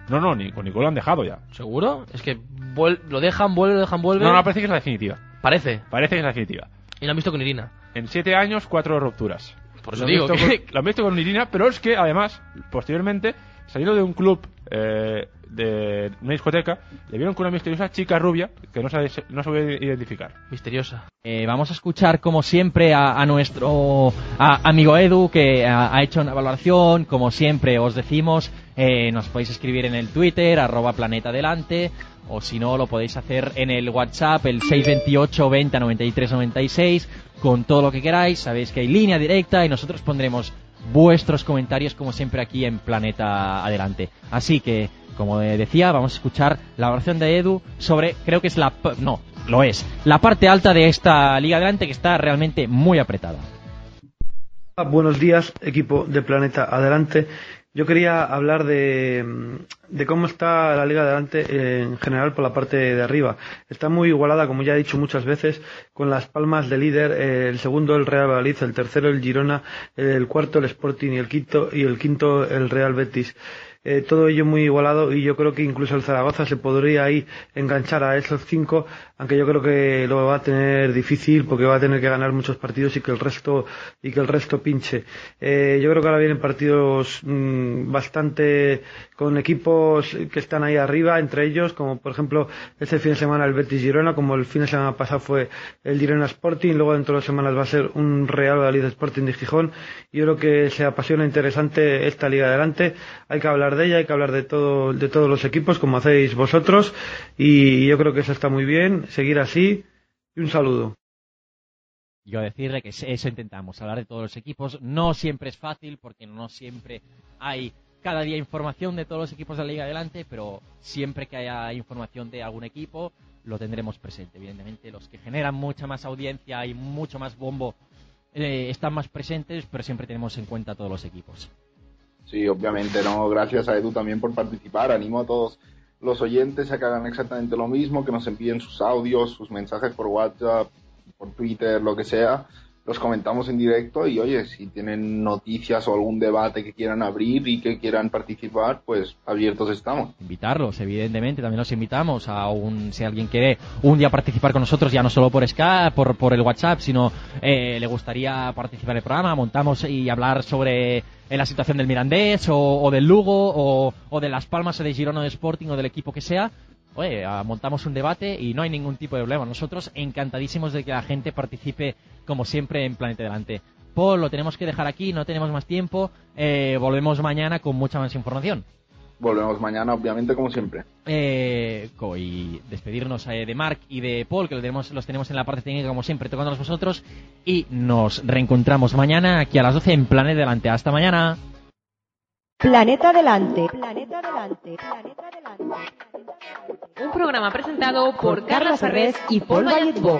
No no ni con Nicole han dejado ya ¿Seguro? Es que vuel- lo dejan, vuelve, lo dejan, vuelve. no no parece que es la definitiva Parece. parece que es la definitiva Y lo han visto con Irina. en siete años, cuatro rupturas. Por eso lo, digo han que- con, lo han visto con Irina, pero es que además, posteriormente, saliendo de un club eh, de una discoteca, le vieron con una misteriosa chica rubia que no sabe, no sabe identificar. Misteriosa. Eh, vamos a escuchar, como siempre, a, a nuestro a- amigo Edu, que ha, ha hecho una valoración. Como siempre os decimos, eh, nos podéis escribir en el Twitter, arroba planeta adelante, o si no, lo podéis hacer en el WhatsApp, el 628 20 93 96, con todo lo que queráis. Sabéis que hay línea directa y nosotros pondremos vuestros comentarios, como siempre, aquí en Planeta Adelante. Así que, como decía, vamos a escuchar la valoración de Edu sobre, creo que es la... No, lo es. La parte alta de esta Liga Adelante que está realmente muy apretada. Buenos días, equipo de Planeta Adelante. Yo quería hablar de, de cómo está la Liga Adelante eh, en general por la parte de arriba. Está muy igualada, como ya he dicho muchas veces, con las palmas de líder, eh, el segundo el Real Valladolid, el tercero el Girona, el cuarto el Sporting y el quinto, y el quinto el Real Betis. Eh, todo ello muy igualado y yo creo que incluso el Zaragoza se podría ahí enganchar a esos cinco, aunque yo creo que lo va a tener difícil porque va a tener que ganar muchos partidos y que el resto y que el resto pinche. Eh, yo creo que ahora vienen partidos mm, bastante con equipos que están ahí arriba, entre ellos, como por ejemplo este fin de semana el Betis Girona, como el fin de semana pasado fue el Girona Sporting, luego dentro de dos semanas va a ser un Real Valladolid Sporting de Gijón. Yo creo que se apasiona interesante esta liga adelante. Hay que hablar de ella, hay que hablar de todo, de todos los equipos, como hacéis vosotros, y yo creo que eso está muy bien. Seguir así y un saludo. Yo decirle que eso intentamos, hablar de todos los equipos. No siempre es fácil porque no siempre hay cada día información de todos los equipos de la Liga Adelante, pero siempre que haya información de algún equipo lo tendremos presente. Evidentemente los que generan mucha más audiencia y mucho más bombo eh, están más presentes, pero siempre tenemos en cuenta todos los equipos. Sí, obviamente, ¿no? Gracias a Edu también por participar. Animo a todos los oyentes hagan exactamente lo mismo, que nos envíen sus audios, sus mensajes por WhatsApp, por Twitter, lo que sea. Los comentamos en directo y oye, si tienen noticias o algún debate que quieran abrir y que quieran participar, pues abiertos estamos. Invitarlos, evidentemente, también los invitamos a un, si alguien quiere un día participar con nosotros, ya no solo por Skype, por, por el WhatsApp, sino eh, le gustaría participar en el programa, montamos y hablar sobre eh, la situación del Mirandés o, o del Lugo o, o de Las Palmas o de Girona de Sporting o del equipo que sea. Oye, ah, montamos un debate y no hay ningún tipo de problema. Nosotros encantadísimos de que la gente participe, como siempre, en Planeta Delante. Paul, lo tenemos que dejar aquí, no tenemos más tiempo. Eh, volvemos mañana con mucha más información. Volvemos mañana, obviamente, como siempre. Eh, y despedirnos eh, de Mark y de Paul, que lo tenemos, los tenemos en la parte técnica como siempre, tocándonos vosotros. Y nos reencontramos mañana aquí a las 12 en Planet Delante. Hasta mañana. Planeta Adelante. Planeta Adelante. Planeta Adelante. Un programa presentado por Por Carla Ferrés y Paul Valletbó.